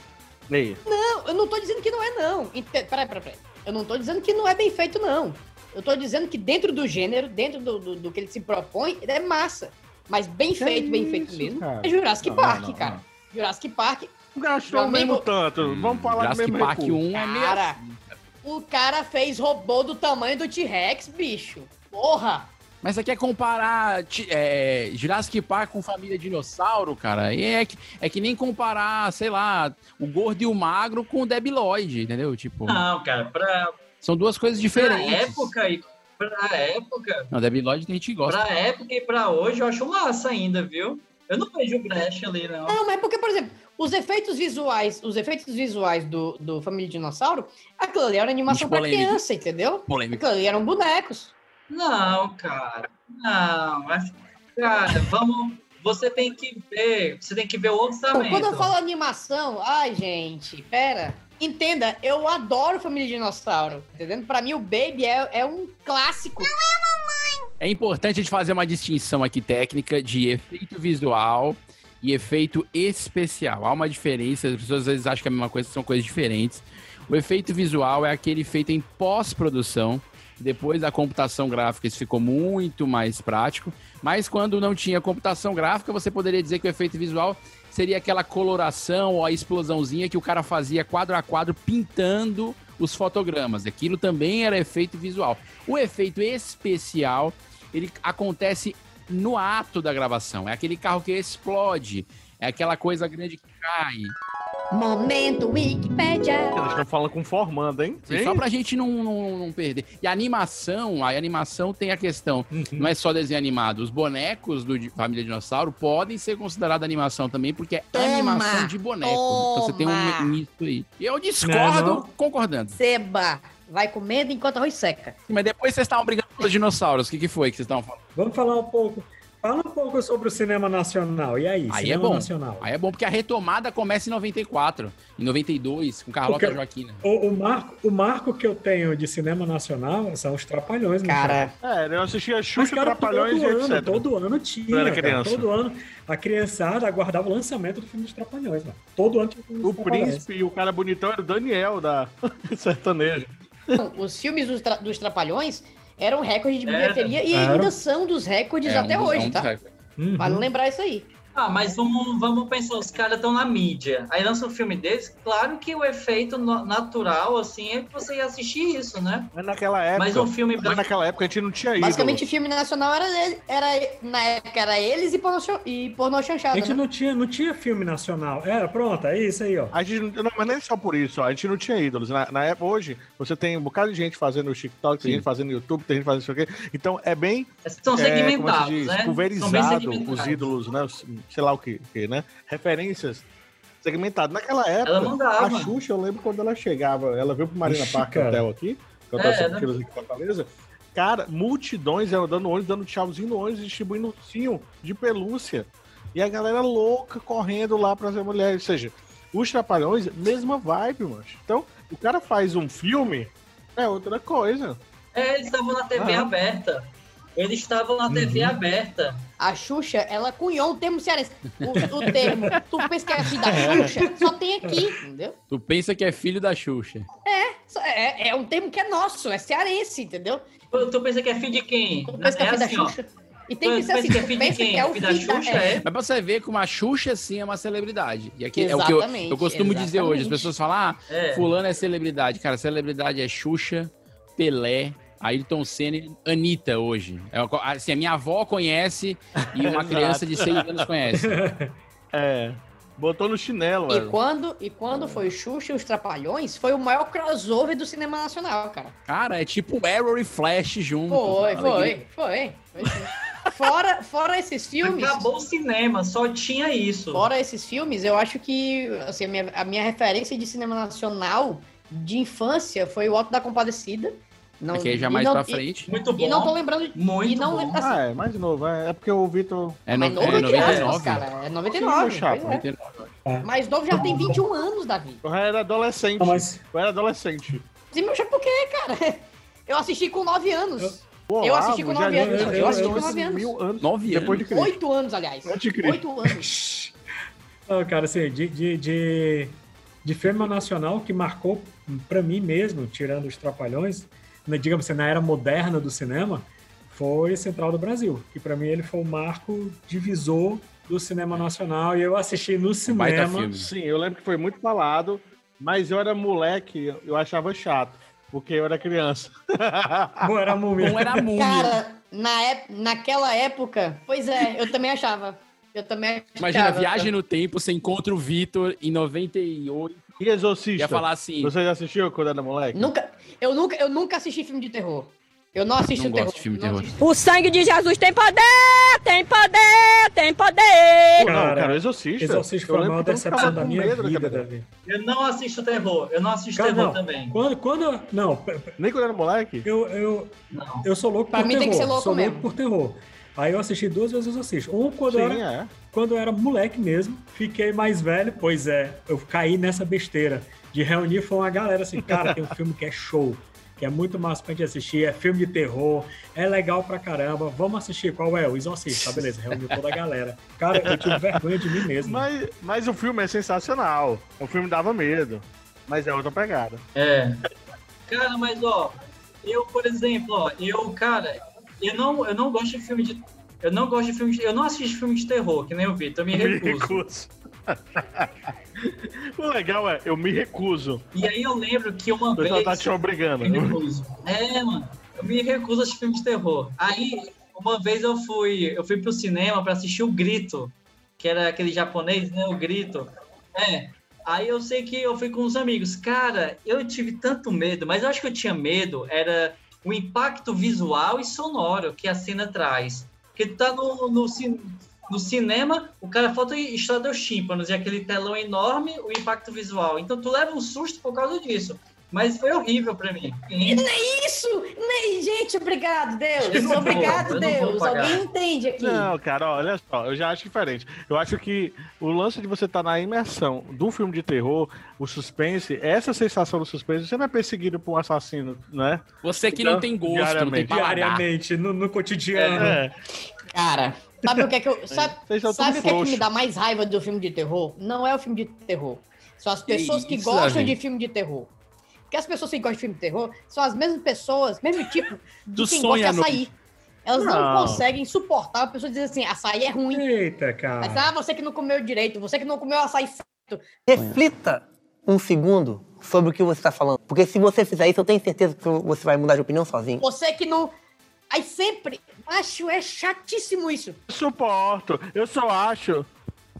Não, eu não tô dizendo que não é, não. Peraí, peraí, peraí. Eu não tô dizendo que não é bem feito, não. Eu tô dizendo que dentro do gênero, dentro do, do, do que ele se propõe, é massa. Mas bem feito, bem feito isso, mesmo, cara? é Jurassic Não, Park, não, não, cara. não. Jurassic Park, Não gastou Meu o mesmo amigo- tanto. Vamos falar do Jurassic mesmo Park recurso. 1 é meio Cara. assim. o cara fez robô do tamanho do T-Rex, bicho. Porra! Mas você quer comparar ti- é, Jurassic Park com Família Dinossauro, cara? E é, que, é que nem comparar, sei lá, o gordo e o magro com o Debiloid, entendeu? Tipo, Não, cara, pra, São duas coisas Pra diferentes. época e pra época, Não, Debbie Lloyd tem gente que gosta. pra época e pra hoje, eu acho massa ainda, viu? Eu não vejo brecha ali, não. Não, mas porque, por exemplo, os efeitos visuais, os efeitos visuais do, do Família Dinossauro, aquilo ali era animação pra polêmico. criança, entendeu? Polêmico. Aquilo ali eram bonecos. Não, cara. Não, mas, cara, vamos. Você tem que ver. Você tem que ver o orçamento. quando eu falo animação, ai, gente, pera. Entenda, eu adoro Família Dinossauro, entendendo? Pra mim, o Baby é, é um clássico. É importante a gente fazer uma distinção aqui técnica de efeito visual e efeito especial. Há uma diferença, as pessoas às vezes acham que é a mesma coisa, são coisas diferentes. O efeito visual é aquele feito em pós-produção. Depois da computação gráfica, isso ficou muito mais prático. Mas quando não tinha computação gráfica, você poderia dizer que o efeito visual seria aquela coloração ou a explosãozinha que o cara fazia quadro a quadro pintando os fotogramas. Aquilo também era efeito visual. O efeito especial, ele acontece no ato da gravação. É aquele carro que explode. É aquela coisa grande que cai. Momento Wikipédia. Eles estão falando com formando, hein? Sim, só pra gente não, não, não perder. E a animação, a animação tem a questão, não é só desenho animado. Os bonecos do Família Dinossauro podem ser considerados animação também, porque é Toma, animação de boneco. Então você tem um misto aí. E eu discordo Não, não. concordando. Seba, vai comendo enquanto arroz seca. Mas depois vocês estavam brigando pelos dinossauros. O que, que foi que vocês estavam falando? Vamos falar um pouco. Fala um pouco sobre o cinema nacional. E aí, Aí é cinema bom. nacional? Aí é bom, porque a retomada começa em 94, em 92, com Carlota Porque- Joaquina. O, o marco, o marco que eu tenho de cinema nacional são os Trapalhões. né, Cara, É, eu assistia Xuxa, cara, Trapalhões e todo ano, etc. todo ano tinha. Era cara. criança. Todo ano a criançada aguardava o lançamento do filme dos Trapalhões, mano. Todo ano tinha filme dos O Trapalhões. príncipe e o cara bonitão era o Daniel da (laughs) sertaneja. Os filmes dos, tra- dos Trapalhões eram recorde de Era. bilheteria e Era. ainda são dos recordes É, até um é hoje, um tá? Uhum. Vale lembrar isso aí. Ah, mas vamos, vamos pensar, os caras estão na mídia. Aí lança um filme desse, claro que o efeito natural, assim, é que você ia assistir isso, né? Mas naquela época. Mas um filme mas naquela época a gente não tinha ido. Basicamente, filme nacional era, era na época era eles e pornô, e pornô A chanchada. gente Né? não tinha, não tinha filme nacional. Era, pronto, é isso aí, ó. A gente, não, mas nem só por isso, ó, a gente não tinha ídolos. Na, na época, hoje, você tem um bocado de gente fazendo o TikTok, tem Sim. gente fazendo YouTube, tem gente fazendo isso aqui. Então é bem São é, como é segmentados, diz, né? São bem pulverizado segmentados. os ídolos, né? os- sei lá o que, que, né? Referências segmentadas. Naquela época, Ela mandava. a Xuxa, eu lembro quando ela chegava, ela veio pro Marina Park. Hotel aqui, que eu É, tava sempre né? aqui em Fortaleza. Cara, multidões eram dando ônibus, dando tchauzinho no ônibus, distribuindo ursinho de pelúcia. E a galera louca correndo lá pra ser mulher. Ou seja, os Trapalhões, mesma vibe, mano. Então, o cara faz um filme, é outra coisa. É, eles estavam na TV Ah. aberta. Eles estavam na TV Uhum. aberta. A Xuxa, ela cunhou um termo cearense. O, o termo, tu pensa que é filho da Xuxa, só tem aqui, entendeu? Tu pensa que é filho da Xuxa. Só- É, é um termo que é nosso, é cearense, entendeu? Tu, tu pensa que é filho de quem? Tu pensa que é É filho da assim, ó. Xuxa. E tem que ser assim, que é tu filho de pensa quem? que é o Filho da. Xuxa, é. é? Mas pra você ver como a Xuxa, sim, é uma celebridade. E aqui é o que eu, Exatamente, eu costumo dizer hoje. As exatamente. pessoas falam, ah, É. fulano é celebridade. Cara, celebridade é Xuxa, Pelé, Ayrton Senna e Anitta hoje. É assim, a minha avó conhece e uma (laughs) criança de 6 anos conhece. (laughs) É. Botou no chinelo, E velho. quando, e quando foi o Xuxa e os Trapalhões, foi o maior crossover do cinema nacional, cara. Cara, é tipo Arrow e Flash junto. Foi, foi, foi. foi sim. Fora, fora esses filmes, Acabou o cinema, só tinha isso. fora esses filmes, eu acho que assim, a, minha, a minha referência de cinema nacional de infância foi o Alto da Compadecida. Não, Aqui é já e mais não- pra e- frente. Muito bom. E, não tô lembrando. Muito e não, bom. assim, Ah, é, mais novo. É, é porque o Vitor. É, no, é entre aspas, 99. cara. É Sim, 99. meu chapa, é. 99. Mais novo já tem 21 anos, Davi. Eu era adolescente. Não, mas Eu era adolescente. E meu chapa por quê, cara? (laughs) Eu assisti com 9 anos. O Eu assisti com Olavo já 9 anos. Eu assisti eu- com eu- 9 anos. Anos. Nove Depois de anos. Cristo. 8 anos, aliás. Antes de Cristo. 8 anos. (laughs) Não, cara, assim, de, de, de, de filme nacional que marcou pra mim mesmo, tirando os Trapalhões, né, digamos assim, na era moderna do cinema, foi Central do Brasil, que pra mim ele foi o marco divisor do cinema nacional e eu assisti no baita cinema. filme. Sim, eu lembro que foi muito falado, mas eu era moleque, eu achava chato, porque eu era criança. Bom, era (laughs) múmia. Um era múmia. Cara, na naquela época, pois é, eu também achava. Eu também achava. Imagina, viagem no tempo, você encontra o Vitor em 98, E Exorcista? Ia falar assim. Você já assistiu quando era moleque? Nunca, eu, nunca, eu nunca assisti filme de terror. Eu não assisto Não terror. gosto de filme de terror. assisto. O sangue de Jesus tem poder! Tem poder! Tem poder! Não, cara, o Exorcista. Exorcista foi a maior decepção da minha medo vida, Davi. Eu não assisto terror. Eu não assisto Cara, terror não. também. Quando, quando, não, Nem quando era moleque? eu, eu, Não. eu sou louco Pra por mim terror. tem que ser louco sou mesmo. louco por terror. Aí eu assisti duas vezes o Exorcista. Um quando, eu Sim, era, é. quando eu era moleque mesmo, fiquei mais velho, pois é, eu caí nessa besteira de reunir foi uma galera assim, cara, tem um (laughs) filme que é show, que é muito massa pra gente assistir, é filme de terror, é legal pra caramba, vamos assistir, qual é? O Exorcista, tá, beleza, reuniu toda a galera. Cara, eu tive vergonha de mim mesmo. Mas, mas o filme é sensacional. O filme dava medo. Mas é outra pegada. É. Cara, mas ó, eu, por exemplo, ó, eu, cara, eu não, eu não gosto de filme de. Eu não gosto de filme de. Eu não assisto filme de terror, que nem o Vitor, eu me Me recuso. recuso. (laughs) o legal é, eu me recuso. E aí eu lembro que uma O pessoal vez. tá te obrigando. Me recuso. É, mano. Eu me recuso a assistir filme de terror. Aí, uma vez eu fui, eu fui pro cinema pra assistir o Grito, que era aquele japonês, né? O Grito. É. Aí eu sei que eu fui com uns amigos. Cara, eu tive tanto medo, mas eu acho que eu tinha medo, era o impacto visual e sonoro que a cena traz. Porque tu tá no, no, no cinema, o cara falta Estrada dos Tímpanos e aquele telão enorme, o impacto visual. Então tu leva um susto por causa disso. Mas foi horrível pra mim. E nem isso! Nem, gente, obrigado, Deus! Não obrigado, não Deus! Alguém entende aqui? Não, cara, olha só, eu já acho diferente. Eu acho que o lance de você estar na imersão do filme de terror, o suspense, essa sensação do suspense, você não é perseguido por um assassino, né? Você que Então, não tem gosto, não tem diariamente. Diariamente, no, no cotidiano. É. Cara, sabe o que é que eu. Sabe, são sabe tudo o que é que me dá mais raiva do filme de terror? Não é o filme de terror. São as pessoas que isso, gostam de filme de terror. Porque as pessoas que gostam de filme de terror são as mesmas pessoas, mesmo tipo (laughs) de Tu quem gosta de no- açaí. Elas não, Não. conseguem suportar a pessoa dizer assim, açaí é ruim. Eita, cara. Mas, ah, você que não comeu direito, você que não comeu açaí certo. Reflita um segundo sobre o que você está falando. Porque se você fizer isso, eu tenho certeza que você vai mudar de opinião sozinho. Você que não. Aí sempre. Acho, é chatíssimo isso. Eu suporto, eu só acho,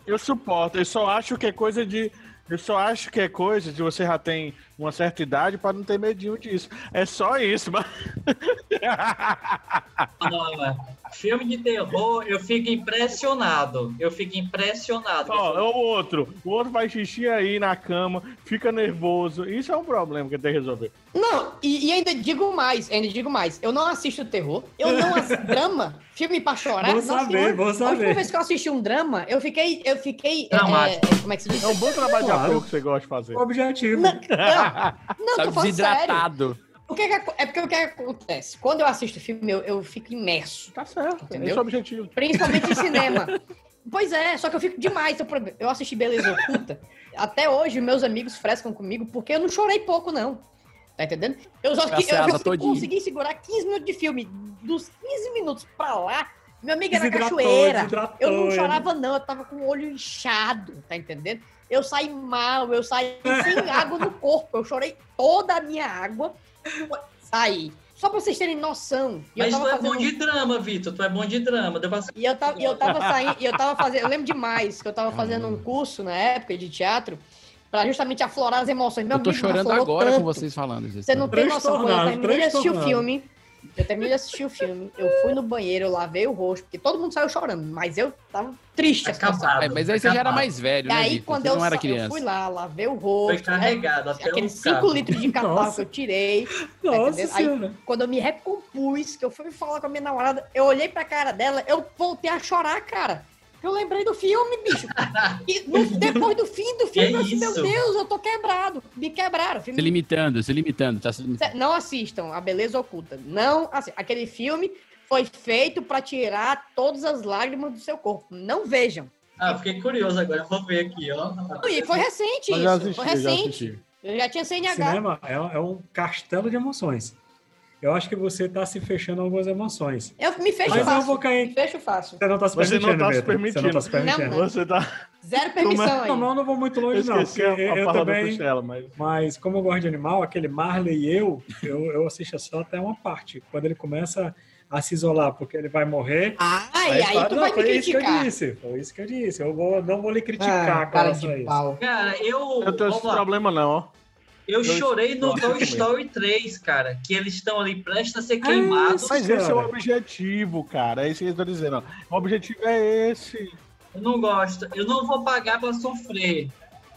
eu suporto, eu só acho que é coisa de. Eu só acho que é coisa de você já tem uma certa idade para não ter medinho disso. É só isso, mas. Não, não. Filme de terror, eu fico impressionado. Eu fico impressionado. Ó, é o outro. O outro faz xixi aí na cama, fica nervoso. Isso é um problema que tem que resolver. Não, e, e ainda digo mais, ainda digo mais. Eu não assisto terror, eu não assisto (laughs) drama, filme pra chorar. Vou saber, vou A saber. última vez que eu assisti um drama, eu fiquei, eu fiquei, é, Dramático. é, como é que se diz? É um bom trabalho de ator que você gosta de fazer. Objetivo. Não, não, Tá tô falando sério. desidratado. O que é, que é porque o que acontece? Quando eu assisto filme, eu, eu fico imerso. Tá certo, Entendeu? esse é o objetivo. Principalmente em (laughs) cinema. Pois é, só que eu fico demais. Eu, eu assisti Beleza Oculta. Até hoje, meus amigos frescam comigo porque eu não chorei pouco, não. Tá entendendo? Eu só que, eu, asa eu todinha. consegui segurar 15 minutos de filme. Dos 15 minutos pra lá, meu amigo era Desidratou, cachoeira. desidratou, Eu não ele. chorava, não. Eu tava com o olho inchado, tá entendendo? Eu saí mal, eu saí sem (laughs) água no corpo. Eu chorei toda a minha água. Saí. Só pra vocês terem noção. E eu Mas tu é bom de drama, Vitor. Tu é bom de drama. Deu pra... e eu tava, e eu tava saindo, e eu tava fazendo, eu lembro demais que eu tava fazendo um curso na época de teatro pra justamente aflorar as emoções. Meu Eu tô amigo, chorando agora tanto. com vocês falando. Você não tem noção. Eu terminei de assistir o filme, eu terminei de assistir o filme, eu fui no banheiro, eu lavei o rosto, porque todo mundo saiu chorando, mas eu tava triste. a situação. Acabado. É, mas aí você já era mais velho, E né, aí, Vitor? quando eu, não era sa- eu criança. fui lá, lavei o rosto, Foi carregado até aqueles o 5 carro. litros de catarro que eu tirei. Nossa? Aí, quando eu me recompus, que eu fui falar com a minha namorada, eu olhei pra cara dela, eu voltei a chorar, cara. Eu lembrei do filme, bicho. (laughs) E no- depois do fim do filme, Que eu disse, meu? Deus, eu tô quebrado. Me quebraram. Filme Se limitando, se limitando, tá se limitando. Não assistam A Beleza Oculta. Não assi- Aquele filme foi feito pra tirar todas as lágrimas do seu corpo. Não vejam. Ah, fiquei curioso agora. Eu vou ver aqui, ó. E foi recente Eu isso. já assisti, foi eu já recente. assisti. Eu já tinha CNH. Cinema é, é um castelo de emoções. Eu acho que você tá se fechando a algumas emoções. Eu me fecho Mas eu fácil. vou cair- Me fecho fácil. Você não tá se Você permitindo, não tá se Beto. Você não tá permitindo. se permitindo. Não, Você tá. Zero permissão aí. Não, não, não vou muito Eu longe, não. esqueci Porque a, a eu fala da também. Costela, mas. Mas como eu gosto de animal, aquele Marley e eu, eu, eu assisto só até uma parte. Quando ele começa a se isolar porque ele vai morrer. Ah, e aí fala, tu "Não, vai me foi isso que eu criticar." disse, foi isso que eu disse. Eu vou, não vou lhe criticar Ah, com cara relação a de isso. pau. Cara, eu. Eu tenho esse problema, não, ó. Eu Dois- chorei no Toy. Story 3, cara, que eles estão ali prestes a ser queimados. Mas esse é o cara. objetivo, cara. É isso que eu tô dizendo. O objetivo é esse. Eu não gosto. Eu não vou pagar pra sofrer.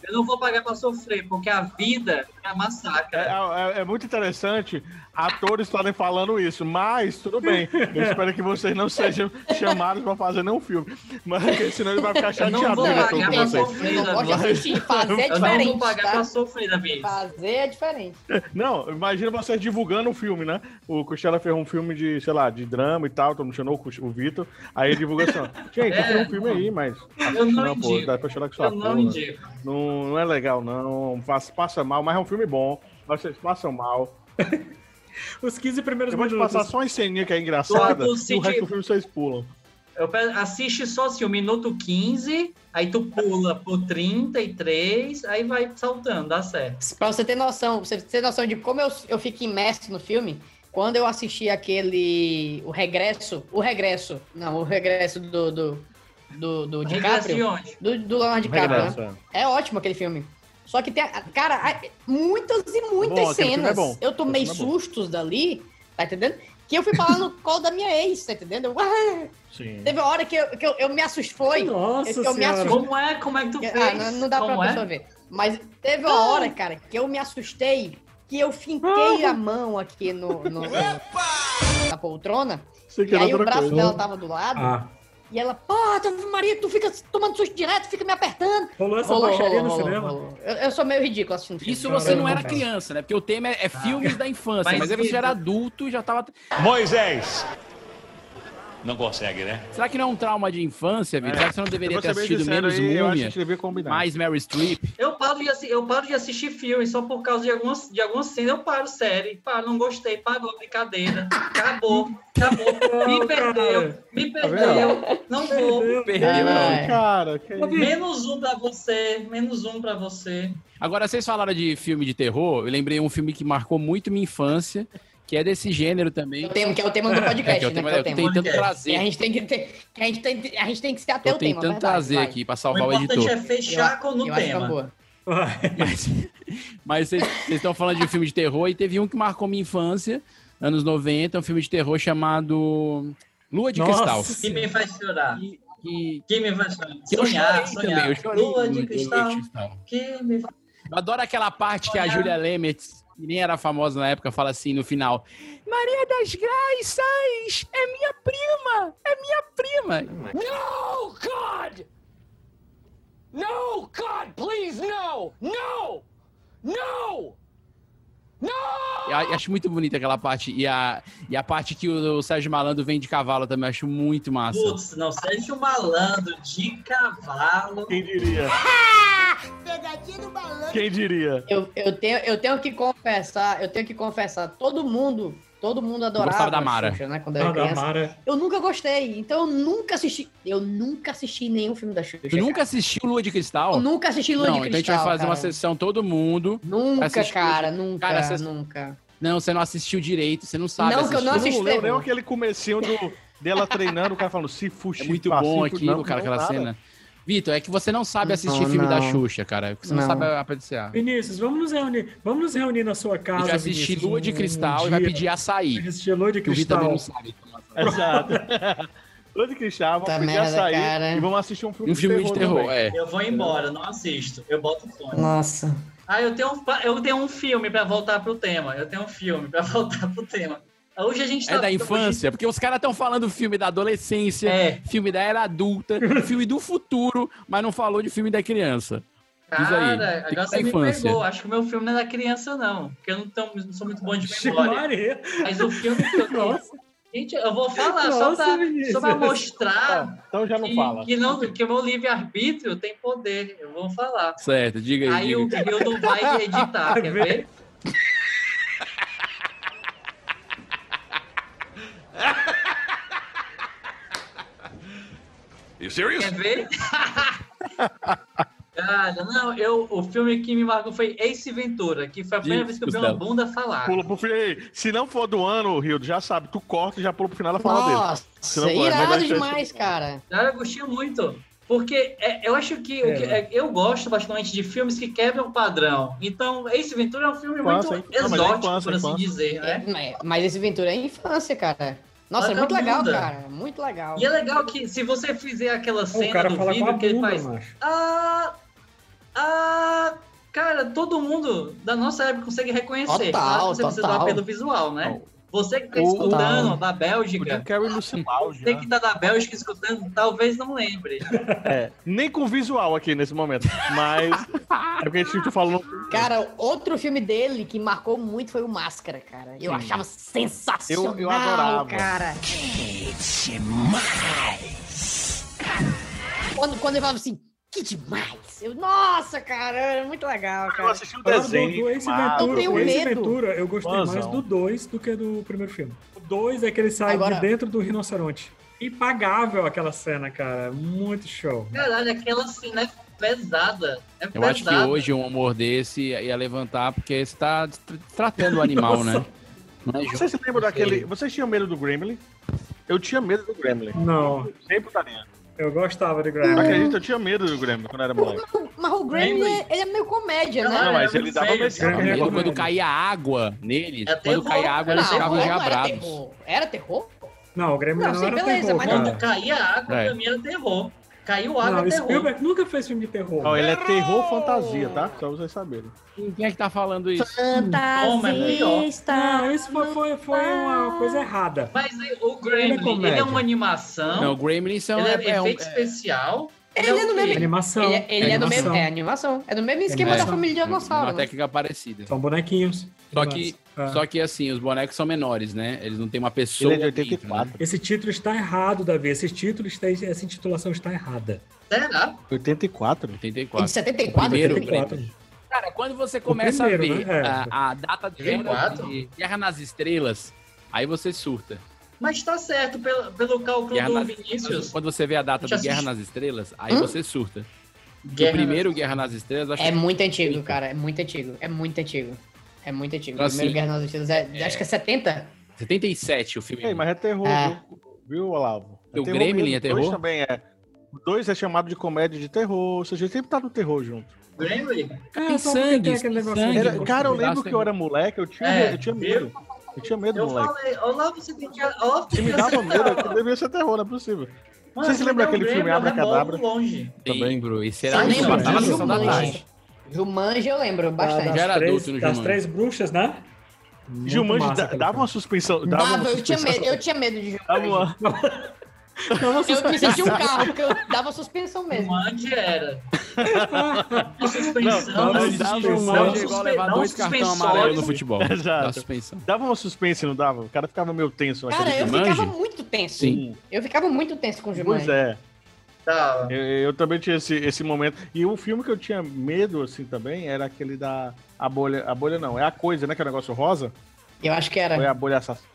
Eu não vou pagar pra sofrer, porque a vida é massacre. É, é- é muito interessante atores estarem falando isso, mas tudo bem. Eu espero que vocês não sejam chamados pra fazer nenhum filme. Mas porque senão ele vai ficar Eu não chateado vou pagar pra sofrer, Eu não gosto de Davi. assistir. Fazer é Eu não diferente, vou pagar tá? pra sofrer, Davi. Fazer é diferente. Não, imagina vocês divulgando o filme, né? O Costela fez um filme de, sei lá, de drama e tal, todo mundo chamou o Vitor. Aí ele divulga assim, (laughs) gente, É. tem um filme aí, mas. Eu não não, pô, indico. dá pra chorar com sua Eu não. Não, não é legal, não. Passa, passa mal, mas é um filme bom. Vocês passam mal. (laughs) (laughs) Os 15 primeiros Eu vou te minutos. passar só uma ceninha que é engraçada e o sentido. resto do filme vocês pulam. Eu assiste só assim, o minuto 15, aí tu pula pro 33, aí vai saltando, dá certo. Pra você ter noção, pra você ter noção de como eu, eu fico imerso no filme, quando eu assisti aquele. O regresso. O regresso. Não, o regresso do. do, do, do Regresso de DiCaprio. onde? Do, do Leonardo DiCaprio, né? É ótimo aquele filme. Só que tem. Cara, muitas e muitas Bom, aquele filme é cenas. bom. Eu tomei é bom. sustos dali, tá entendendo? Que eu fui falar no (laughs) colo da minha ex, tá entendendo? Eu, ah, Sim. teve uma hora que eu, que eu, eu me assustei. Foi. Nossa que eu me assustei. Como é? Como é que tu fez? Ah, não, não dá Como pra é? pessoa ver. Mas teve uma hora, cara, que eu me assustei, que eu finquei a mão aqui no, no- no- na poltrona, Você e aí o braço coisa. dela tava do lado, Ah, e ela, pô, Ave Maria, tu fica tomando susto direto, fica me apertando. rolou essa baixaria no cinema? Eu, eu sou meio ridículo assistindo filme. Isso você não era criança, né? Porque o tema é, é filmes da infância, Mas, mas aí você já era adulto e já tava. Moisés. Não consegue, né? Será que não é um trauma de infância, Vitor? Será que você não deveria ter assistido menos aí, eu acho que a Múmia, mais Mary Streep? Eu paro, de, eu paro de assistir filme só por causa de algumas, de algumas cenas. Eu paro, série. Paro, não gostei. Parou, brincadeira. Acabou. Acabou. Me perdeu. Me Tá perdeu. Não vou. Perdeu, Ah, não. é. Cara, que Menos um pra você. Menos um pra você. Agora, vocês falaram de filme de terror, eu lembrei um filme que marcou muito minha infância, que é desse gênero também. O tema, que é o tema do podcast, É, que é o né? tema, que é eu o tô tema. tentando Que a trazer. gente tem que, ter, que a gente tem, a gente tem que se ater Tô ao tema, tentando verdade, trazer vai. aqui pra O salvar o importante editor. é fechar com no Eu é uma tema. (laughs) Mas, vocês estão falando de um filme de terror e teve um que marcou minha infância, anos 90, um filme de terror chamado Lua de Nossa Cristal. Que me faz chorar. Que, Que me faz chorar. que eu Sonhar, sonhar. também, Lua de cristal. Cristal. Que me faz... Eu adoro aquela parte que a. Julia Lemertz, que nem era famosa na época, fala assim no final: Maria das Graças é minha prima! É minha prima! No, God! No, God, please, no! No! No! Eu acho muito bonita aquela parte. E a, e a parte que o, o Sérgio Malandro vem de cavalo também, eu acho muito massa. Putz, não, Sérgio Malandro de cavalo. Quem diria? (laughs) Pegadinha do balanço. Quem diria? Eu, eu, tenho, eu tenho que confessar, eu tenho que confessar, todo mundo, todo mundo adorava Gostava da Mara. Xuxa, né, quando eu Ah, era da criança. Mara. Eu nunca gostei, então eu nunca assisti, eu nunca assisti nenhum filme da Xuxa. Tu nunca assistiu Lua de Cristal? Eu nunca assisti Lua não, de então a gente Cristal, vai fazer uma cara. sessão todo mundo. Nunca, assistir- cara, nunca, Cara, nunca. Não, você não assistiu direito, você não sabe Não, que eu não assistir. Eu não assisti. lembro nem aquele comecinho do, dela treinando, o cara falando se É fuxi. muito pá, bom aquilo, cara, aquela nada. cena. Vitor, é que você não sabe assistir Não, filme da não. Xuxa, cara. Você não, Não. sabe apreciar. Vinícius, vamos nos reunir. Vamos nos reunir na sua A casa. gente vai assistir Vinícius, Lua de Cristal um e vai pedir açaí. Assistir Lua de Que o Vitor Cristal. não sabe. (laughs) Exato. (laughs) Lua de Cristal, vamos pedir merda, açaí cara. e vamos assistir um filme, Um filme de terror, também. é. Eu vou embora, não assisto. Eu boto o fone. Nossa. Ah, eu tenho, um, eu tenho um filme pra voltar pro tema. Eu tenho um filme pra (laughs) voltar pro tema. Hoje a gente tá. É da infância, porque os caras estão falando filme da adolescência, É. filme da era adulta, (laughs) filme do futuro, mas não falou de filme da criança. Diz aí, Cara, agora você me pegou. Acho que o meu filme não é da criança, não. Porque eu não, tão- não sou muito bom de memória. Mas o filme que eu (laughs) tenho. Nossa. Gente, eu vou falar só, Nossa, só pra mostrar Então já não que, fala. que, não, que o meu livre-arbítrio tem poder. Eu vou falar. Certo, diga aí. Aí diga. o Rio não vai (laughs) editar, quer ver? You serious? Quer ver? (laughs) Cara, não, eu, o filme que me marcou foi Ace Ventura, que foi a primeira vez que eu vi uma bunda falar. Pula pro. Ei, Se não for do ano, Rio, já sabe, tu corta e já pula pro final da fala dele. Nossa, mas irado demais, cara. Cara, eu gostei muito. Porque é, eu acho que, o que- É, é, eu gosto bastante de filmes que quebram o padrão. Então, Ace Ventura é um filme Infância, muito mas é exótico, infância, por assim infância. dizer, né? É, mas esse Ventura é infância, cara. Nossa, é muito legal, cara. Muito legal. E é legal que se você fizer aquela O cena cara do fala com vídeo a que ele bunda, faz. macho. Ah, ah, cara, todo mundo da nossa época consegue reconhecer. Total, Claro que você precisa total. dar pelo visual, né? Você que tá escutando o- da Bélgica. Você que tá da Bélgica escutando, talvez não lembre. É, nem com visual aqui nesse momento. Mas. é porque a gente falou. Cara, outro filme dele que marcou muito foi o Máscara, cara. Eu Sim. achava sensacional, Eu- eu adorava. cara. Quando, quando ele falava assim, que demais. Eu, nossa, cara, era muito legal, cara. Eu assisti o Agora, do, do Ace Ventura, Eu tenho o Ace medo. Ventura, eu gostei mais do 2 do que do primeiro filme. O 2 é que ele sai Agora- de dentro do rinoceronte. Impagável aquela cena, cara. Muito show. Caralho, aquela cena é pesada. É Eu pesada. acho que hoje um humor desse ia levantar porque você tá tra- tratando o animal, né? Não é Vocês se lembram daquele. Vocês tinham medo do Gremlin? Eu tinha medo do Gremlin. Não. Sem putaria. Eu gostava Não Gremlin. acredito, eu tinha medo do Gremlin quando era moleque. Mas o Gremlin, ele, ele é meio comédia, né? Não, mas ele dava medo. quando caía água neles, É quando caía água, eles ficavam já era terror. Era terror? Não, o Gremlin Não, não, sim, era beleza, terror, mas cara. Quando caía água, É. pra mim era terror. Caiu água, Não, é terror. Spielberg nunca fez filme de terror. Não, ele é terror fantasia, tá? Só vocês saberem. Quem é que tá falando isso? É pior. Não, isso foi, foi, foi uma coisa errada. Mas o Ele é Gremlin, ele é, uma animação. Não, o Gremlin são... ele é, é, é um- efeito especial. Ele é no mesmo. Animação. Ele, é- ele é do mesmo. animação. É animação. É do mesmo esquema Animação. da família de dinossauro. uma né? técnica parecida. São bonequinhos. Só que, Ah. só que assim, os bonecos são menores, né? Eles não têm uma pessoa. Ele é de dentro, 84. né? Esse título está errado, Davi. Esse título está, essa intitulação está errada. Será? 84? 84. É de 74? Primeiro, 84. Gremlin. Cara, quando você começa primeiro, a ver né? É. a, a data de guerra, 84? de Guerra nas Estrelas, aí você surta. Mas tá certo, pelo, pelo cálculo Guerra do nas- Vinícius. Quando você vê a data de Guerra nas Estrelas, aí Hum? você surta. Guerra o primeiro Guerra nas Estrelas, acho É que muito antigo, cara. É muito antigo. É muito antigo. É muito antigo. Então, O primeiro assim, Guerra nas Estrelas é, acho que é 70. 77 o filme. Ei, mas é terror, É. viu, viu, Olavo? O Gremlin é mesmo. terror? Também é. O dois é chamado de comédia de terror, ou seja, ele sempre tá no terror junto. Gremlin? Tem só porque sangue, tem tem negocinho sangue. Era- cara, eu lembro que eu era moleque, eu tinha, É, eu tinha medo. Eu tinha medo, Eu moleque. falei, olá, você tem que. Ó, Se me dava medo, aquilo devia ser terror, não é possível. Mano, Vocês se é o daquele filme eu Abracadabra? rebolo longe. Lembro. Eu era isso lembro passava sessão da Jumanji. tarde. Jumanji eu lembro Da- bastante. das Já era três, adulto no Das Jumanji. três bruxas, né? Muito Jumanji massa da- aquele dava uma suspensão. Dava uma Dava, eu tinha suspensão. medo, eu tinha medo de Dava Jumanji. uma- Eu me senti um carro, porque eu dava suspensão mesmo. Jumanji era. (laughs) Não, suspensão. mas não, dava suspe- um- não, é igual levar dois não amarelos no futebol. Exato. Suspensão. Dava uma suspense, não dava? O cara ficava meio tenso Cara, eu filme. ficava Jumanji? muito tenso. Sim. Eu ficava muito tenso com o Jumanji. Pois é. Tá. Eu, eu também tinha esse, esse momento. E o filme que eu tinha medo, assim, também, era aquele da... A bolha... A bolha não, é a coisa, né? Que é o negócio rosa. Eu acho que era. a bolha assassina?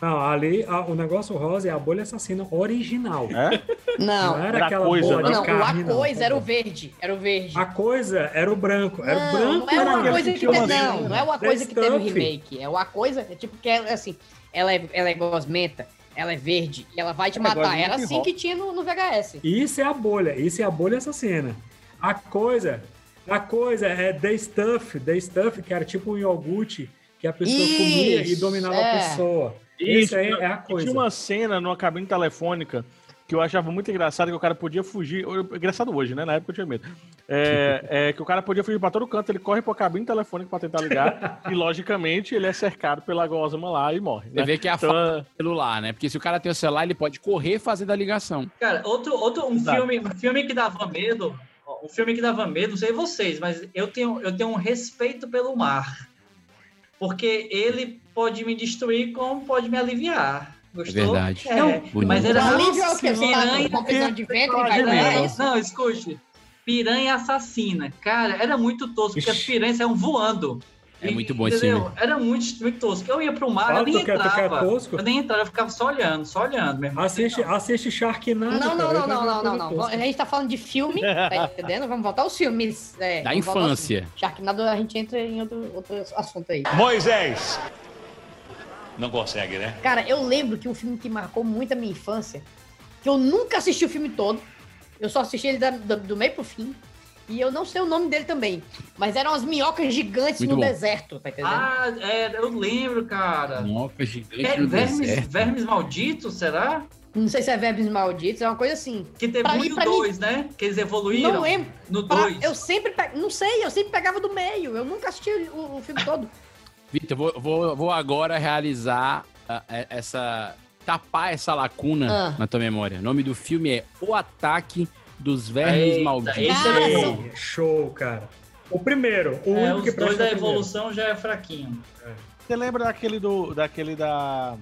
Não, ali a- o negócio rosa é a bolha assassina original. É? Não, Não era Era aquela coisa, bola né? de não, o carne, a não. coisa era o verde. Era o verde. A coisa era o branco. Era o Não, branco não é era uma coisa que tem, uma- não, não é uma coisa que no Stuff. remake. É uma coisa, é tipo que é assim, ela é, ela é gosmenta, ela é verde e ela vai te É, matar. Era assim que tinha no, no VHS. Isso é a bolha. Isso é a bolha assassina. A coisa... A coisa é The Stuff. The Stuff, que era tipo um iogurte que a pessoa Isso, comia e dominava a é. pessoa. Isso, aí é a E coisa. tinha uma cena numa cabine telefônica que eu achava muito engraçado, que o cara podia fugir. Engraçado hoje, né? Na época eu tinha medo. É, é que o cara podia fugir pra todo canto, ele corre pra cabine telefônica pra tentar ligar, (laughs) e logicamente ele é cercado pela gosma lá e morre. Você né? vê que é a Então, falta do celular, né? Porque se o cara tem o celular, ele pode correr fazendo a ligação. Cara, outro, outro um Exato. filme, um filme que dava medo, um filme que dava medo, não sei vocês, mas eu tenho, eu tenho um respeito pelo mar. Porque ele pode me destruir como pode me aliviar. Gostou? É verdade. É, Bonito. mas era O alívio é tá piranha, prisão de ganhar não, não, escute. Piranha assassina. Cara, era muito tosco, porque as piranhas saíam voando. É muito bom esse filme. Era muito, muito tosco. Eu ia pro mar, Fala, eu nem quer- tu quer entrava. tosco? Eu nem entrava, eu ficava só olhando, só olhando mesmo. Assiste, assiste Sharknado. Não, não, cara, não, não, não, não, não. tosca. A gente tá falando de filme, tá (laughs) entendendo? Vamos voltar aos filmes. é, Da aos infância. Sharknado a gente entra em outro, outro assunto aí. Moisés. Não consegue, né? Cara, eu lembro que um filme que marcou muito a minha infância, que eu nunca assisti o filme todo, eu só assisti ele da- do, do meio pro fim, e eu não sei o nome dele também, mas eram as minhocas gigantes Muito no bom. deserto, tá entendendo? Ah, é, eu lembro, cara. Minhoca gigante É, no vermes, deserto. vermes malditos, será? Não sei se é Verbos Malditos, é uma coisa assim. Que teve Pra um mim- e pra mim- dois, né? Que eles evoluíram. Não lembro. No Pra- dois. eu sempre, pe- não sei, eu sempre pegava do meio, eu nunca assisti o, o filme todo. Vitor, vou, vou, vou agora realizar ah, é- essa. tapar essa lacuna Ah. na tua memória. O nome do filme é O Ataque dos Vermes Eita, Malditos. é Show, cara. O primeiro, o É, único que os dois presta da é o primeiro. evolução já é fraquinho. Você lembra daquele do. daquele da.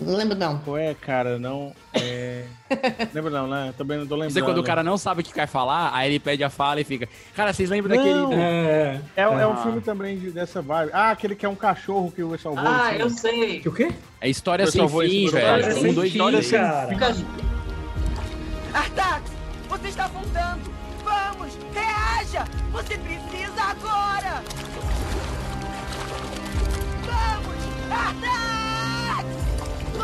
Não lembro, não. Qual é, cara? Não. É... (laughs) lembra não, né? Também não tô lembrando. É quando o cara não sabe o que quer falar, aí ele pede a fala e fica. Cara, vocês lembram Não. daquele. É, É, é um Ah. filme também de- dessa vibe. Ah, aquele que é um cachorro que o salvou. Ah, assim. eu sei. O quê? É história sem fim, velho. História Um, sem dois, fim, cara. Artax, você está afundando! Vamos, reaja! Você precisa agora! Vamos, Artax!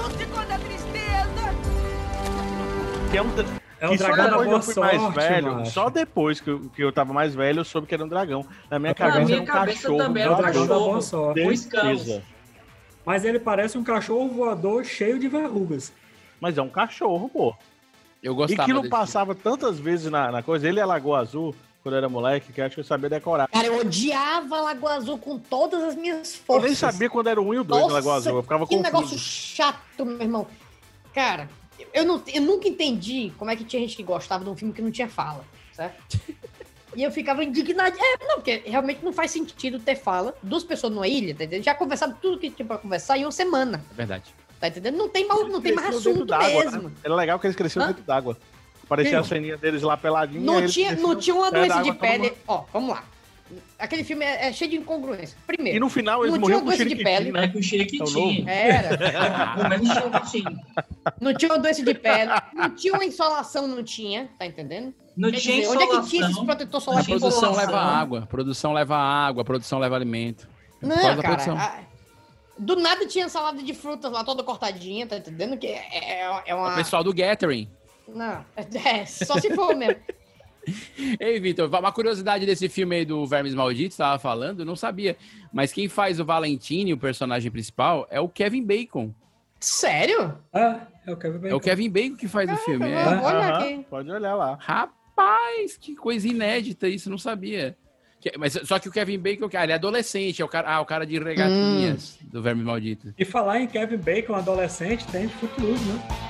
Lute contra a tristeza! Que é um, É um dragão da boa eu fui mais sorte, velho, macho. só depois que eu, que eu tava mais velho, eu soube que era um dragão. Na minha Na cabeça minha era um cabeça cachorro. também É era o um dragão da boa cachorro. sorte. Com escamas. Certeza. Mas ele parece um cachorro voador cheio de verrugas. Mas é um cachorro, pô. Eu E gostava que não desse passava tantas vezes na, na coisa. Ele é Lagoa Azul, quando eu era moleque, que eu acho que eu sabia decorar. Cara, eu odiava a Lagoa Azul com todas as minhas Eu forças. nem sabia quando era o 1 e o 2 na Nossa, Lagoa Azul. Eu ficava que confuso. negócio chato, meu irmão. Cara, eu, não, eu nunca entendi como é que tinha gente que gostava de um filme que não tinha fala, certo? (laughs) E eu ficava indignado. É, não, porque realmente não faz sentido ter fala. Duas pessoas numa ilha, tá entendendo? Já conversaram tudo que tinha pra conversar em uma semana, É verdade. tá entendendo? Não tem, mal, não tem mais assunto mesmo. né? Era legal que eles cresciam Hã? dentro d'água. Parecia Sim. a ceninha deles lá peladinha. Não tinha, não tinha uma doença de pele. Ó, vamos lá. Aquele filme é, é cheio de incongruência. Primeiro. E no final eles não tinha morriam uma com doença de pele. né? É com Chiriquitinho. É. Era. (laughs) Comendo Chiriquitinho. Não tinha uma doença de pele. Não tinha uma insolação, não tinha. Tá entendendo? Não Quer tinha dizer, onde é que tinha esses insolação. protetor A solar tinha produção insolação. leva água, produção leva água, produção leva alimento. É Não, da cara. produção. a- do nada tinha salada de frutas lá toda cortadinha, tá entendendo? Que é, é, é uma. O pessoal do Gathering. Não, é, só se for mesmo. (laughs) Ei, Vitor, uma curiosidade desse filme aí do Vermes Malditos, tava falando, não sabia. Mas quem faz o Valentine, o personagem principal, é o Kevin Bacon. Sério? Ah, é o Kevin Bacon. É o Kevin Bacon que faz o filme. É. Aqui. Pode olhar lá. Rapaz, que coisa inédita isso, não sabia. Mas só que o Kevin Bacon, cara, ele é adolescente, é o cara, ah, o cara de regatinhas do Verme Maldito. E falar em Kevin Bacon, adolescente, tem Footloose, né?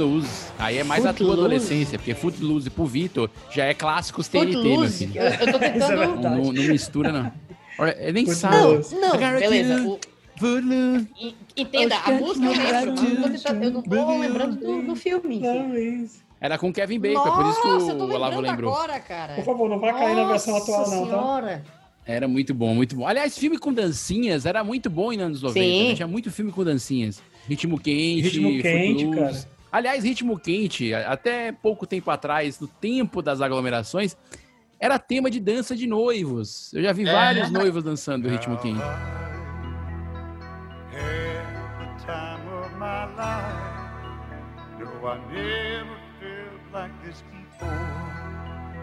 Footloose. Aí é mais a tua Footloose? adolescência, porque Footloose pro Vitor já é clássicos TNT, meu Footloose. filho. Eu, eu tô é tentando. verdade. Não, não- não mistura, não. Olha, ele nem Footloose. sabe. Não, não, beleza. O- Footloose. e- entenda, a música eu lembro, mas eu, tô tentando- eu não tô lembrando do, do filme. Era com Kevin Bacon, é por isso que Nossa, eu tô o Olavo lembrando lembrou. agora, cara. Por favor, não vai cair na versão Nossa atual, não, tá? senhora. Era muito bom, muito bom. Aliás, filme com dancinhas era muito bom em anos 90. Sim. né? Tinha muito filme com dancinhas. Ritmo quente. Ritmo quente, Footloose. cara. Aliás, ritmo quente, a- até pouco tempo atrás, no tempo das aglomerações, era tema de dança de noivos. Eu já vi É. vários noivos dançando ritmo quente. the time of my life. No, I never felt like this before.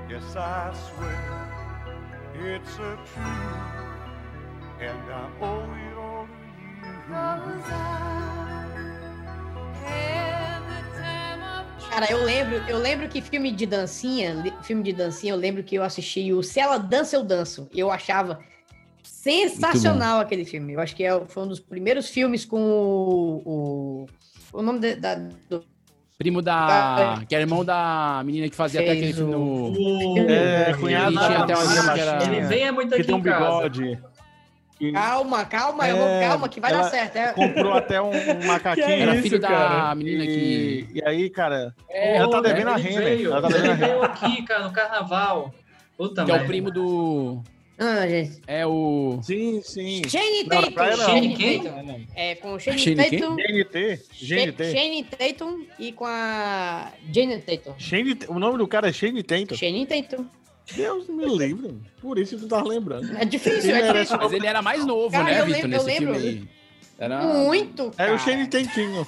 Yes, I swear it's a truth, and I owe it all to you. Cara, eu lembro, eu lembro que filme de dancinha, filme de dancinha, eu lembro que eu assisti o Se Ela Dança, Eu Danço. E eu achava sensacional aquele filme. Eu acho que é- foi um dos primeiros filmes com o. O, o nome de- da, do. Primo da. Que era irmão da menina que fazia até aquele filme o- no. É, Ele cunhado tinha até uma que era- Ele vem é muito que aqui tem um em casa. Bigode. Calma, calma, eu vou, É, calma, que vai dar certo. É. Comprou até um, um (laughs) macaquinho. É Era isso, filho da cara? menina e, que- E aí, cara, É, ela tá ele devendo a veio, Ela tá devendo a veio Renner. aqui, cara, no carnaval. Puta Que é o primo do. Ah, gente. É o. Sim, sim. Shane Tatum. não. Shane? Tatum. É, com o Shane Shane quem? Tatum. GNT? GNT. Shane Tatum e com a Jane Tatum. Shane, o nome do cara é Shane Tatum. Shane Tatum. Deus me livre. Por isso tu tava lembrando. É difícil, Ele é era difícil. Mas ele era mais novo, Cara, né, eu Vitor, lembro- eu nesse filme lembro. aí. Era. Muito, cara. Era o Shane Tatum.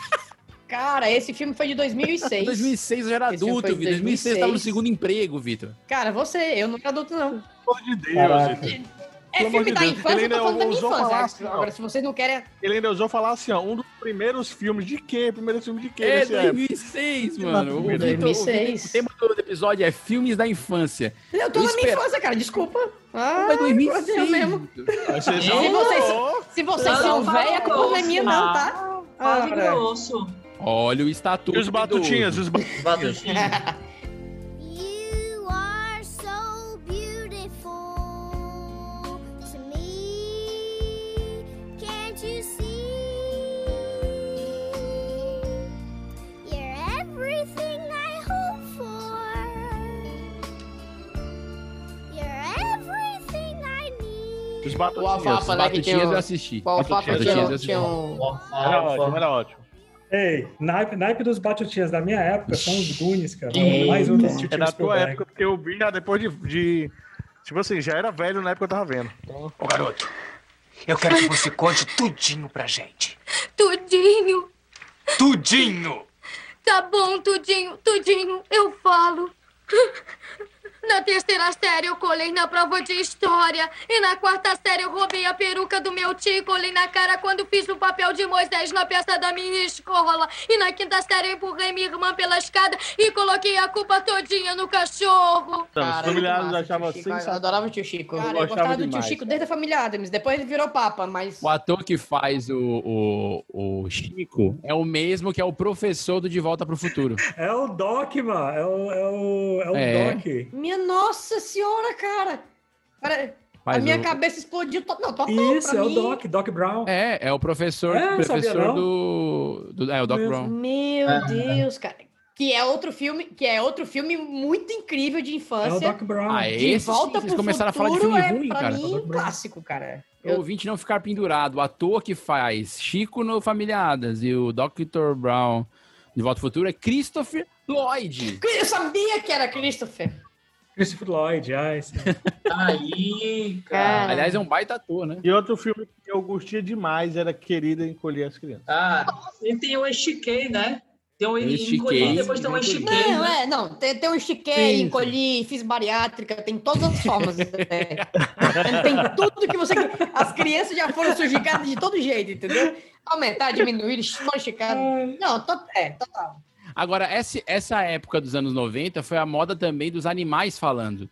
Cara, esse filme foi de (laughs) 2006. 2006 eu já era Esse filme adulto, Vitor. 2006 eu tava no 2006. segundo emprego, Vitor. Cara, você, eu não era adulto, não. Pelo amor de Deus, Caraca. Vitor. É Pelo filme de da Deus, infância, ele eu tô ainda falando da minha ousou infância. falar assim. Agora, se vocês não querem... Ele ainda ousou falar assim, ó, um dos primeiros filmes de quê? Primeiro filme de quê? É nesse época? 2006, mano. O, Vitor- 2006. o tema do episódio é filmes da infância. Eu tô Eu na minha espero- infância, cara, desculpa. Ah, Mas 2006. eu mesmo. Você Se já vocês, falou. se vocês Não, são velha, a culpa não é minha não, tá? Fale Ora. grosso. Olha o estatuto. E os batutinhas? Os batutinhas? (laughs) Os O. Alfafa, né, que tinha um- eu assisti. O Alfafa tinha, eu um- tinha um... Era ótimo, era ótimo. Ei, naipe, naipe dos batutinhas da minha época são os Goonies, cara. Eita. Mais um dos É Steven da tua Spielberg. época, porque eu vi já depois de, de- Tipo assim, já era velho na época que eu tava vendo. Então, Ô garoto, eu quero que você conte tudinho pra gente. (laughs) Tudinho. Tudinho! Tá bom, tudinho, tudinho, eu falo. (laughs) Na terceira série eu colei na prova de história. E na quarta série eu roubei a peruca do meu tio e colei na cara quando fiz o papel de Moisés na peça da minha escola. E na quinta série eu empurrei minha irmã pela escada e coloquei a culpa todinha no cachorro. Então, os Cara, familiares achavam Chico. Eu adorava o tio Chico. Cara, eu gostava gostava do tio Chico cara. desde a família Adams. Depois ele virou papa, mas... O ator que faz o, o, o Chico é o mesmo que é o professor do De Volta pro Futuro. É o Doc, mano. É o, é o, é o É. Doc. Minha nossa senhora, cara. Cara, a minha o- cabeça explodiu. to- Não, total Isso, é o mim. Doc, Doc Brown. É, é o professor, É, professor do, do. É, o Doc Meu- Brown. Meu É. Deus, cara. Que é outro filme, que é outro filme muito incrível de É o infância. Doc Brown. Ah, de esse sim, volta vocês pro começaram a falar de futuro filme é, ruim, pra cara. mim, um clássico, cara. O ouvinte não ficar pendurado. O ator que faz Chico no Familiadas e o Dr. Brown de Volta ao Futuro é Christopher Lloyd. Eu sabia que era Christopher. Christopher Lloyd, ah, esse... Aí, cara. Aliás, é um baita ator, né? E outro filme que eu gostia demais era Querida Encolher as Crianças. Ah, e tem o Estiquei, né? Tem estiquei, Encolhi, depois tem encolhi. Estiquei, Não, né? é, não. Tem, tem um estiquei, Sim, encolhi, fiz bariátrica, tem todas as formas. é. (laughs) tem tudo que você. As crianças já foram sujicadas de todo jeito, entendeu? Aumentar, diminuir, modificar. Não, to, é, total. Agora, essa, essa época dos anos 90 foi a moda também dos animais falando.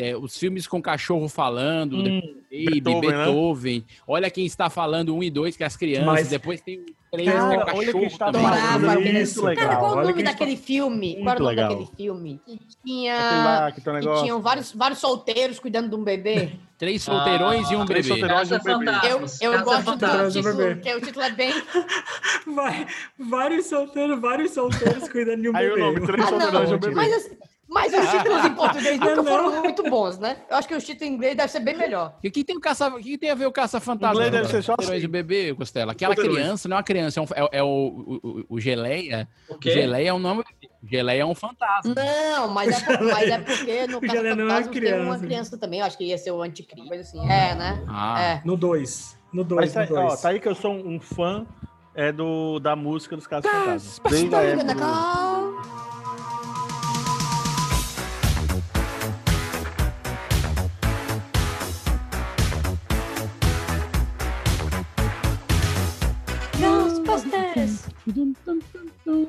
É, os filmes com cachorro falando, Hum, Baby, Beethoven, Beethoven, né? Olha quem está falando, um e dois, que é as crianças. Mas- Depois tem o três, Cara, que é o olha cachorro quem está também. falando. Adorava Muito legal. Cara, qual o Olha nome daquele filme? Qual era o Muito nome legal. daquele filme? Que tinha. lá, que tem Que tinham vários, vários solteiros cuidando de um bebê. Três solteirões e um três bebê. solteirões. Casa um bebê. Eu, eu Casa gosto do título, que o título é bem. Vai, vários solteiros, vários solteiros cuidando de um Aí o bebê. nome, três Ah, solteirões e um bebê. mas, as- mas os títulos em português (laughs) nunca Não. foram muito bons, né? Eu acho que os títulos em inglês devem ser bem melhor. O que tem, o caça, o que tem a ver o caça-fantasma? Inglês deve ser só assim. e bebê, Costela. Aquela criança não é uma criança, é, um- é- é o, o, o- o Geleia. O quê? Geleia é um nome. Geleia é um fantasma. Não, mas é, por- mas é porque (laughs) no O não é tem uma criança. também. Eu acho que ia ser o anticristo, assim. É, né? Ah. É. No 2. No Mas 2, tá, no ó, 2. tá aí que eu sou um fã é do, da música dos Casos Fantasmas. Desde a época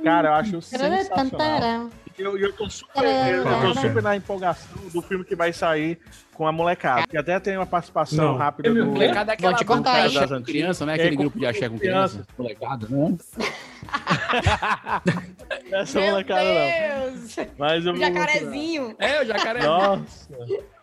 Cara, eu acho sensacional. E eu, eu, tô super, eu, tô super na empolgação do filme que vai sair com a molecada. Que até tem uma participação Não. rápida do. Molecada é aquela Vão te grupo contar, axé com criança, né? Aquele É, grupo de axé com criança. Molecada, né? (laughs) Essa Meu molecada não. Deus! Mas eu O vou jacarezinho. É, o jacaré. Nossa.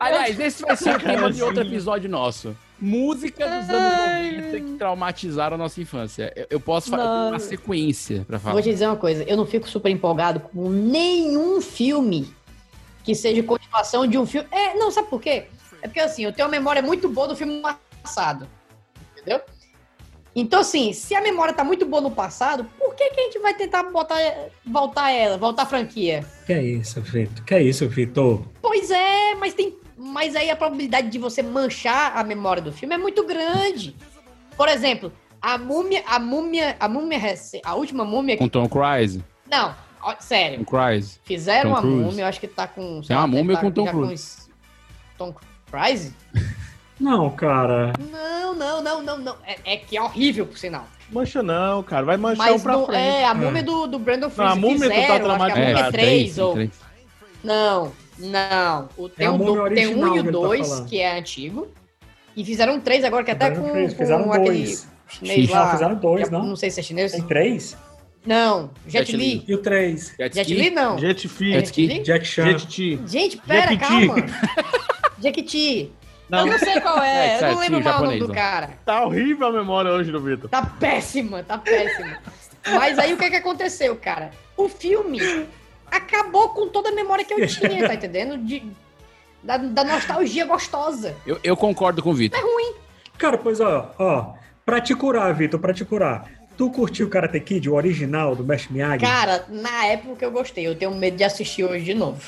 Aliás, esse vai ser o tema de outro Jacarezinho. episódio nosso. Música dos anos 90 que traumatizaram a nossa infância. Eu, eu posso falar Não. uma sequência pra falar. Vou te dizer uma coisa, eu não fico super empolgado com nenhum filme que seja continuação de um filme. É, não, sabe por quê? É porque assim, eu tenho uma memória muito boa do filme passado. Entendeu? Então, assim, se a memória tá muito boa no passado, por que, que a gente vai tentar botar, voltar ela, voltar a franquia? Que é isso, Vitor? Que é isso, Vitor? Pois é, mas tem. Mas aí a probabilidade de você manchar a memória do filme é muito grande. Por exemplo, a múmia, a múmia, a múmia, a última múmia. Com Tom Cruise. Não, ó, sério. Tom Cruise. Fizeram Tom uma Cruise. múmia, eu acho que tá com. Tem uma múmia tá com Tom Cruise. Tom Cruise? Não, cara. Não, não, não, não, não. É, é que é horrível, por sinal. Mancha não, cara. Vai manchar Mas um pra do- frente. é, a múmia do, do Brandon Não, a Fraser múmia tu tá acho que a traumatizado. múmia É, 3, três, ou... três. Não, não. O, tem, É a o múmia do- tem um e o tá 2, falando. que é antigo. E fizeram um 3 agora, que até Brandon com, com fizeram aquele dois. chinês Não, lá. fizeram dois, não? Não sei se é chinês. Tem três? Não, Jet, Jet Li. Li. E o três? Jet Li não. Jet Fi. Jet Ski. Jack Chan. Jet Ti. Gente, pera, Jequiti. calma. (laughs) Jequiti. Não. Eu não sei qual É, (laughs) é, eu não lembro sim, mais o nome do cara. Tá horrível a memória hoje do Vitor. Tá péssima, tá péssima. Mas aí o que que aconteceu, cara? O filme acabou com toda a memória que eu (laughs) tinha, tá entendendo? De, da, da nostalgia gostosa. Eu, eu concordo com o Vitor. É ruim. Cara, pois ó, ó, pra te curar, Vitor, pra te curar. Tu curtiu o Karate Kid, o original do Mesh Miyagi? Cara, na época eu gostei. Eu tenho medo de assistir hoje de novo.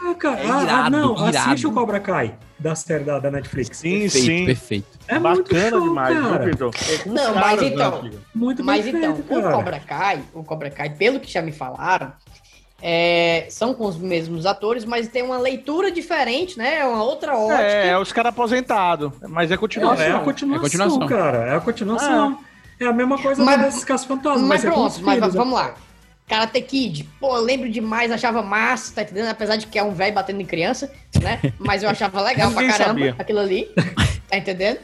Ah, cara, É ah, ah, irado, não, irado. assiste o Cobra Kai, da série da, da Netflix. Sim, Perfeito, sim. perfeito. É Bacana show, demais, cara. viu, Vitor? É Não, mas da então. Muito Mas bem então, feito, o cara. Cobra Kai, o Cobra Kai, pelo que já me falaram, é, são com os mesmos atores, mas tem uma leitura diferente, né? É uma outra ótica. É, é os caras aposentados. Mas é É, continuação. é a continuação, É continuação. cara. É a continuação. É, a mesma coisa Mas- desses casos fantasmas. Mas com os pronto, mas filhos, vamos né? lá. Karate Kid, pô, eu lembro demais, achava massa, tá entendendo? Apesar de que é um velho batendo em criança, né? Mas eu achava legal (laughs) pra caramba sabia. aquilo ali. Tá entendendo?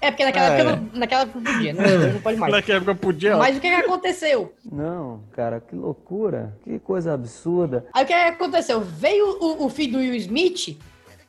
É porque naquela É. época, naquela época não podia, né? Hoje (laughs) não pode mais. Naquela época podia. ó. Mas o que, que aconteceu? Não, cara, que loucura. Que coisa absurda. Aí o que, que aconteceu? Veio o, o filho do Will Smith,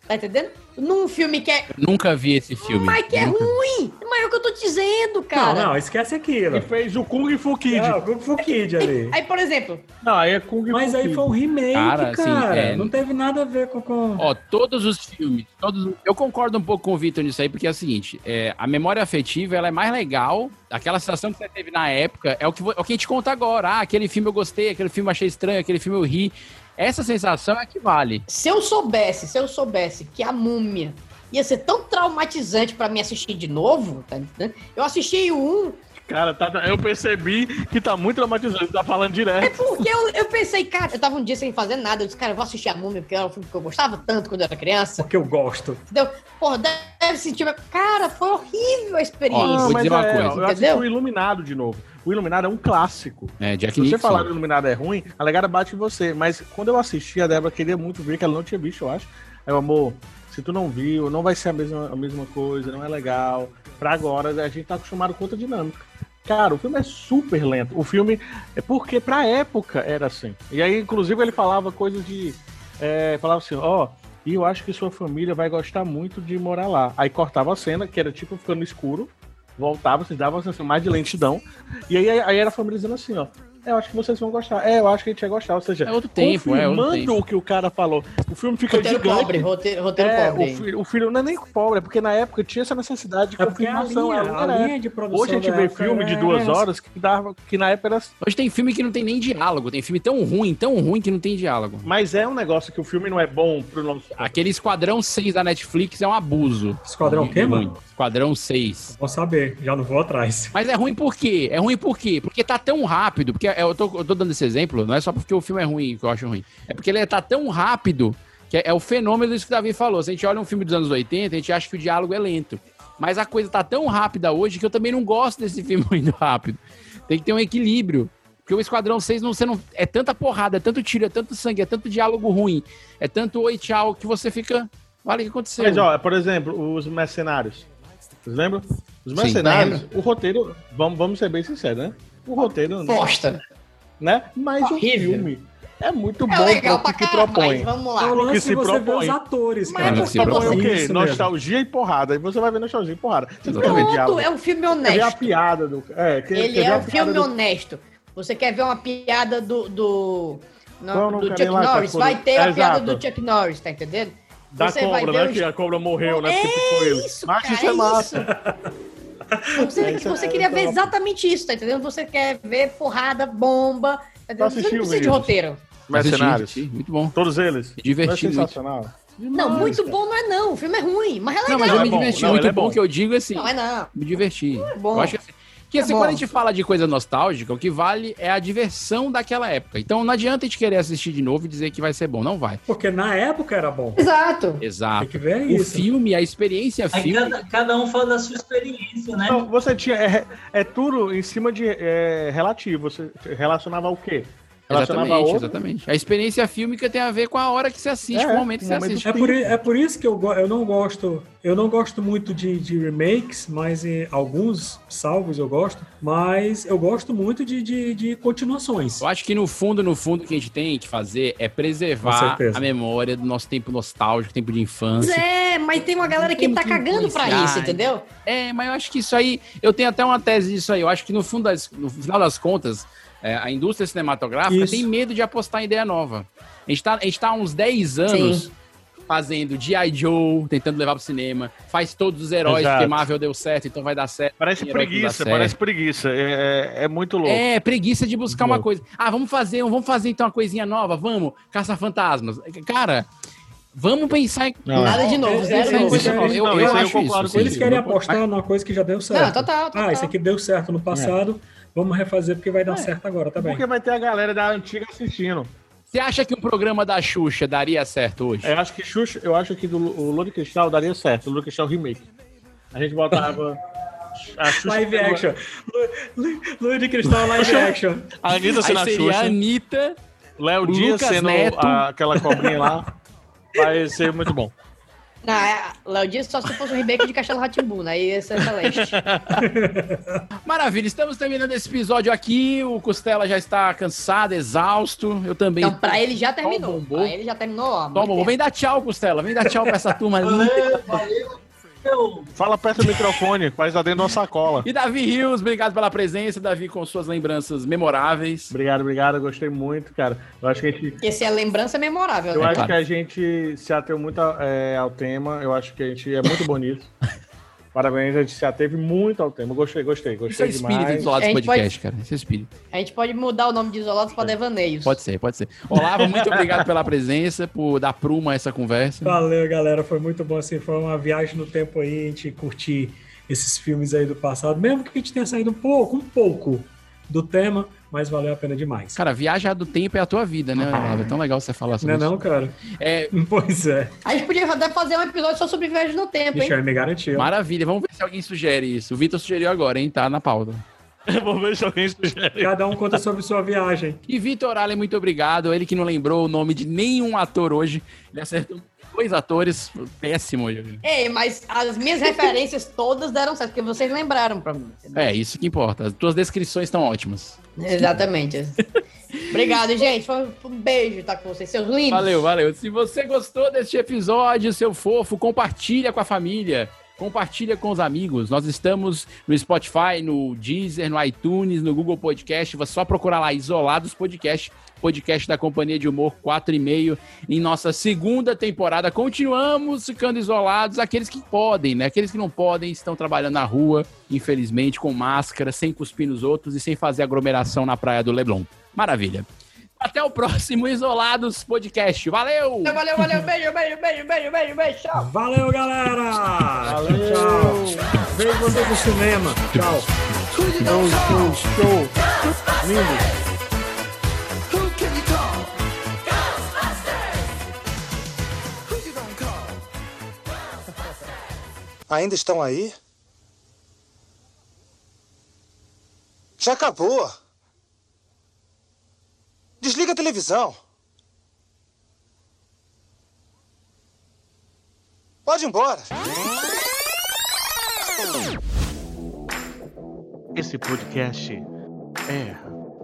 tá entendendo? Num filme que é. Nunca vi esse filme. Mas que é Nunca. ruim! Mas é o que eu tô dizendo, cara. Não, não, esquece aquilo. E fez o Kung Fu Kid. É, o Kung Fu Kid ali. Aí, por exemplo, Não, aí é Kung Mas Fu aí Kid. foi um remake, Cara, cara. assim, é- Não teve nada a ver com... com... Ó, todos os filmes, todos. Eu concordo um pouco com o Vitor nisso aí, porque é o seguinte: é, a memória afetiva ela é mais legal. Aquela sensação que você teve na época é o que, é o que a gente conta agora. Ah, aquele filme eu gostei, aquele filme eu achei estranho, aquele filme eu ri. Essa sensação é que vale. se eu soubesse, se eu soubesse que a múmia ia ser tão traumatizante pra mim assistir de novo, tá entendendo? Eu assisti o 1, Cara, tá- eu percebi que tá muito traumatizante. Tá falando é direto. porque eu, eu pensei, cara, eu tava um dia sem fazer nada, eu disse, cara, eu vou assistir a múmia, porque era um filme que eu gostava tanto quando eu era criança, Porque eu gosto. entendeu? Porra, deve sentir... Cara, foi horrível a experiência. Ó, vou mas dizer uma é, coisa, Eu assisti entendeu? o Iluminado de novo. O Iluminado é um clássico. É, Jack Se você Nixon. falar que o Iluminado é ruim, a legada bate em você. Mas quando eu assisti, a Débora queria muito ver, que ela não tinha visto, eu acho. Aí, amor, se tu não viu, não vai ser a mesma, a mesma coisa, não é legal. Pra agora, a gente tá acostumado com outra dinâmica. Cara, o filme é super lento. O filme é porque pra época era assim. E aí, inclusive, ele falava coisas de. é, falava assim, ó, e eu acho que sua família vai gostar muito de morar lá. Aí cortava a cena, que era tipo ficando escuro, voltava, vocês davam assim, mais de lentidão. E aí, aí era a família dizendo assim, ó. Eu acho que vocês vão gostar. É, eu acho que a gente vai gostar. Ou seja, É outro tempo, é outro confirmando tempo. o que o cara falou. O filme fica Roteiro gigante. pobre, roteiro, roteiro É, pobre. o filho, o filho não é nem pobre, é porque na época tinha essa necessidade de É confirmação. a linha a de produção Hoje a gente vê época filme de é duas essa. horas que, dava, que na época era. Hoje tem filme que não tem nem diálogo. Tem filme tão ruim, tão ruim que não tem diálogo. Mas é um negócio que o filme não é bom pro nosso. Aquele Esquadrão 6 da Netflix é um abuso. Esquadrão o quê, mano? Esquadrão 6. Vou saber, já não vou atrás. Mas é ruim por quê? É ruim por quê? Porque tá tão rápido. Porque eu tô, eu tô dando esse exemplo, não é só porque o filme é ruim que eu acho ruim. É porque ele tá tão rápido que é, é o fenômeno disso que o Davi falou. Se a gente olha um filme dos anos 80, a gente acha que o diálogo é lento. Mas a coisa tá tão rápida hoje que eu também não gosto desse (laughs) filme indo rápido. Tem que ter um equilíbrio. Porque o Esquadrão 6 não, você não, é tanta porrada, é tanto tiro, é tanto sangue, é tanto diálogo ruim, é tanto oi tchau que você fica. Olha o que aconteceu. Mas, ó, por exemplo, os mercenários. Vocês lembram? Os Sim, mercenários, o roteiro, vamos, vamos ser bem sinceros, né? O roteiro. Bosta. Né? Mas Horrível. o filme é muito É bom pra que caramba, propõe. mas vamos lá. É o O que lance se você ver propõe. os atores, Mas cara. é O que se propõe o quê? Mesmo. Nostalgia e porrada. Aí você vai ver nostalgia e porrada. Você não quer ver Pronto, diálogo. é um filme Quer ver a honesto. piada do. É, quer, Ele quer é a um filme do- honesto. Você quer ver uma piada do. do, no- o do Chuck Norris? Vai ter a É, piada exato. do Chuck Norris, tá entendendo? Da Você vai cobra, ver né? os- Que a cobra morreu, né? Porque É isso, Mas cara, isso é é massa. Você, É, você é- queria é ver top. exatamente isso, tá entendendo? Você quer ver porrada, bomba. Tá entendendo? Você não precisa de Vinícius? roteiro. Mercenários. Assisti, muito bom. Todos eles. Divertido, Não é sensacional. Não, muito bom não é não. O filme é ruim, mas é legal. Não, mas eu Não, me é diverti. Não, muito é bom. bom. que eu digo assim. Não é não. Me diverti. bom. Eu acho que assim, que assim, É quando a gente fala de coisa nostálgica, o que vale é a diversão daquela época. Então não adianta a gente querer assistir de novo e dizer que vai ser bom. Não vai. Porque na época era bom. Exato. Exato. Tem que ver O isso. filme, a experiência Aí filme. cada, cada um fala da sua experiência, né? Então, você tinha. É, é tudo em cima de. É, relativo. Você relacionava ao quê? Exatamente, exatamente. A experiência fílmica tem a ver com a hora que você assiste, É, com o momento que você momento assiste. É por, é por isso que eu, eu não gosto. Eu não gosto muito de, de remakes, mas eh, alguns salvos eu gosto. Mas eu gosto muito de, de, de continuações. Eu acho que no fundo, no fundo, o que a gente tem que fazer é preservar a memória do nosso tempo nostálgico, tempo de Mas infância. é, mas tem uma galera que tá cagando pra influenciar, isso, entendeu? É, mas eu acho que isso aí. Eu tenho até uma tese disso aí. Eu acho que no, fundo das- no final das contas, é, a indústria cinematográfica Isso. tem medo de apostar em ideia nova. A gente tá, gente tá há uns 10 anos Sim. fazendo G.I. Joe, tentando levar pro cinema. Faz todos os heróis, Exato. porque Marvel deu certo, então vai dar certo. Parece preguiça, certo. parece preguiça. É, é- é muito louco. É, preguiça de buscar Muito uma louco. coisa. Ah, vamos fazer, vamos fazer então uma coisinha nova, vamos, caça-fantasmas. Cara, vamos pensar em. Não, Nada de novo, Eles- eles- novo. eles- Eu, eu, aí eu acho concordo isso. Eles querem apostar numa coisa que já deu certo. Não, total, total. Ah, isso aqui deu certo no passado. Vamos refazer porque vai dar É. certo agora, tá bem? Porque vai ter a galera da antiga assistindo. Você acha que um programa da Xuxa daria certo hoje? Eu acho que Xuxa, eu acho que do o de Cristal daria certo, o de Cristal remake. A gente botava a Xuxa Live action. Lu- Lu- Luiz de Cristal live action. A Anitta sendo Aí a seria a Xuxa, Anitta. Léo o Dias sendo a- aquela cobrinha lá. Vai ser muito bom. Não, é, Léo Dias só se fosse um remake de Castelo Ratimbu, né? Aí ia ser excelente. (laughs) Maravilha, estamos terminando esse episódio aqui. O Costela já está cansado, exausto. Eu também. Então, pra ele já terminou. Pra ele já terminou, ó. Toma, vem dar tchau, Costela. Vem dar tchau pra essa turma linda. Eu, Fala perto do microfone, faz lá dentro de uma sacola. E Davi Rios, obrigado pela presença. Davi com suas lembranças memoráveis. Obrigado, obrigado, gostei muito, cara. Eu acho que a gente, Esse é lembrança memorável, eu né? acho claro. que a gente se ateu muito é, ao tema. Eu acho que a gente é muito bonito. (laughs) Parabéns, a gente se ateve muito ao tema. Gostei, gostei, Isso é gostei o espírito do demais. Isolados A gente Podcast, cara. Esse é espírito. A gente pode mudar o nome de Isolados pra Devaneios. Pode ser, pode ser. Olavo, muito obrigado pela presença, por dar pruma a essa conversa. Valeu, galera. Foi muito bom assim. Foi uma viagem no tempo aí, a gente curtir esses filmes aí do passado. Mesmo que a gente tenha saído um pouco, um pouco do tema, mas valeu a pena demais. Cara, viajar do tempo é a tua vida, né, Olavo? É tão legal você falar Não sobre é não, isso. cara? É, (laughs) Pois é. A gente podia até fazer um episódio só sobre viagem no tempo, hein? Deixa eu me garantir. ó. maravilha. Vamos ver se alguém sugere isso. O Vitor sugeriu agora, hein? Tá na pauta. (laughs) Vou ver se alguém sugere. Cada um conta sobre sua viagem. E Vitor Allen, muito obrigado. Ele que não lembrou o nome de nenhum ator hoje. Ele acertou dois atores. Péssimo. Ei, mas as minhas referências (laughs) todas deram certo, porque vocês lembraram pra mim. É, isso que importa. As tuas descrições estão ótimas. Exatamente. (laughs) Obrigado, gente. Foi um beijo estar com vocês, seus lindos. Valeu, valeu. Se você gostou deste episódio, seu fofo, compartilha com a família. Compartilha com os amigos. Nós estamos no Spotify, no Deezer, no iTunes, no Google Podcast. Você só procurar lá Isolados Podcast, podcast da Companhia de Humor 4,5. Em nossa segunda temporada, continuamos ficando isolados. Aqueles que podem, né? Aqueles que não podem estão trabalhando na rua, infelizmente, com máscara, sem cuspir nos outros e sem fazer aglomeração na praia do Leblon. Maravilha. Até o próximo Isolados Podcast. Valeu! Valeu, valeu. Beijo, beijo, beijo, beijo, beijo, beijo. Tchau. Valeu, galera! Valeu! Tchau! Vejo você no cinema. Tchau! Show, show, show. Lindo. Who can you call? Ghostbusters! Who you gonna call? Ainda estão aí? Já acabou. Desliga a televisão. Pode ir embora. Esse podcast é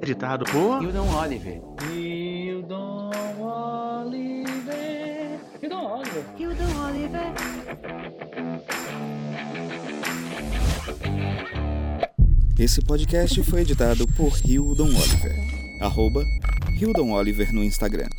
editado por Hildon Oliver. Hildon Oliver. Hildon Oliver. Hildon Oliver. Esse podcast foi editado por Hildon Oliver. Arroba Hildon Oliver no Instagram.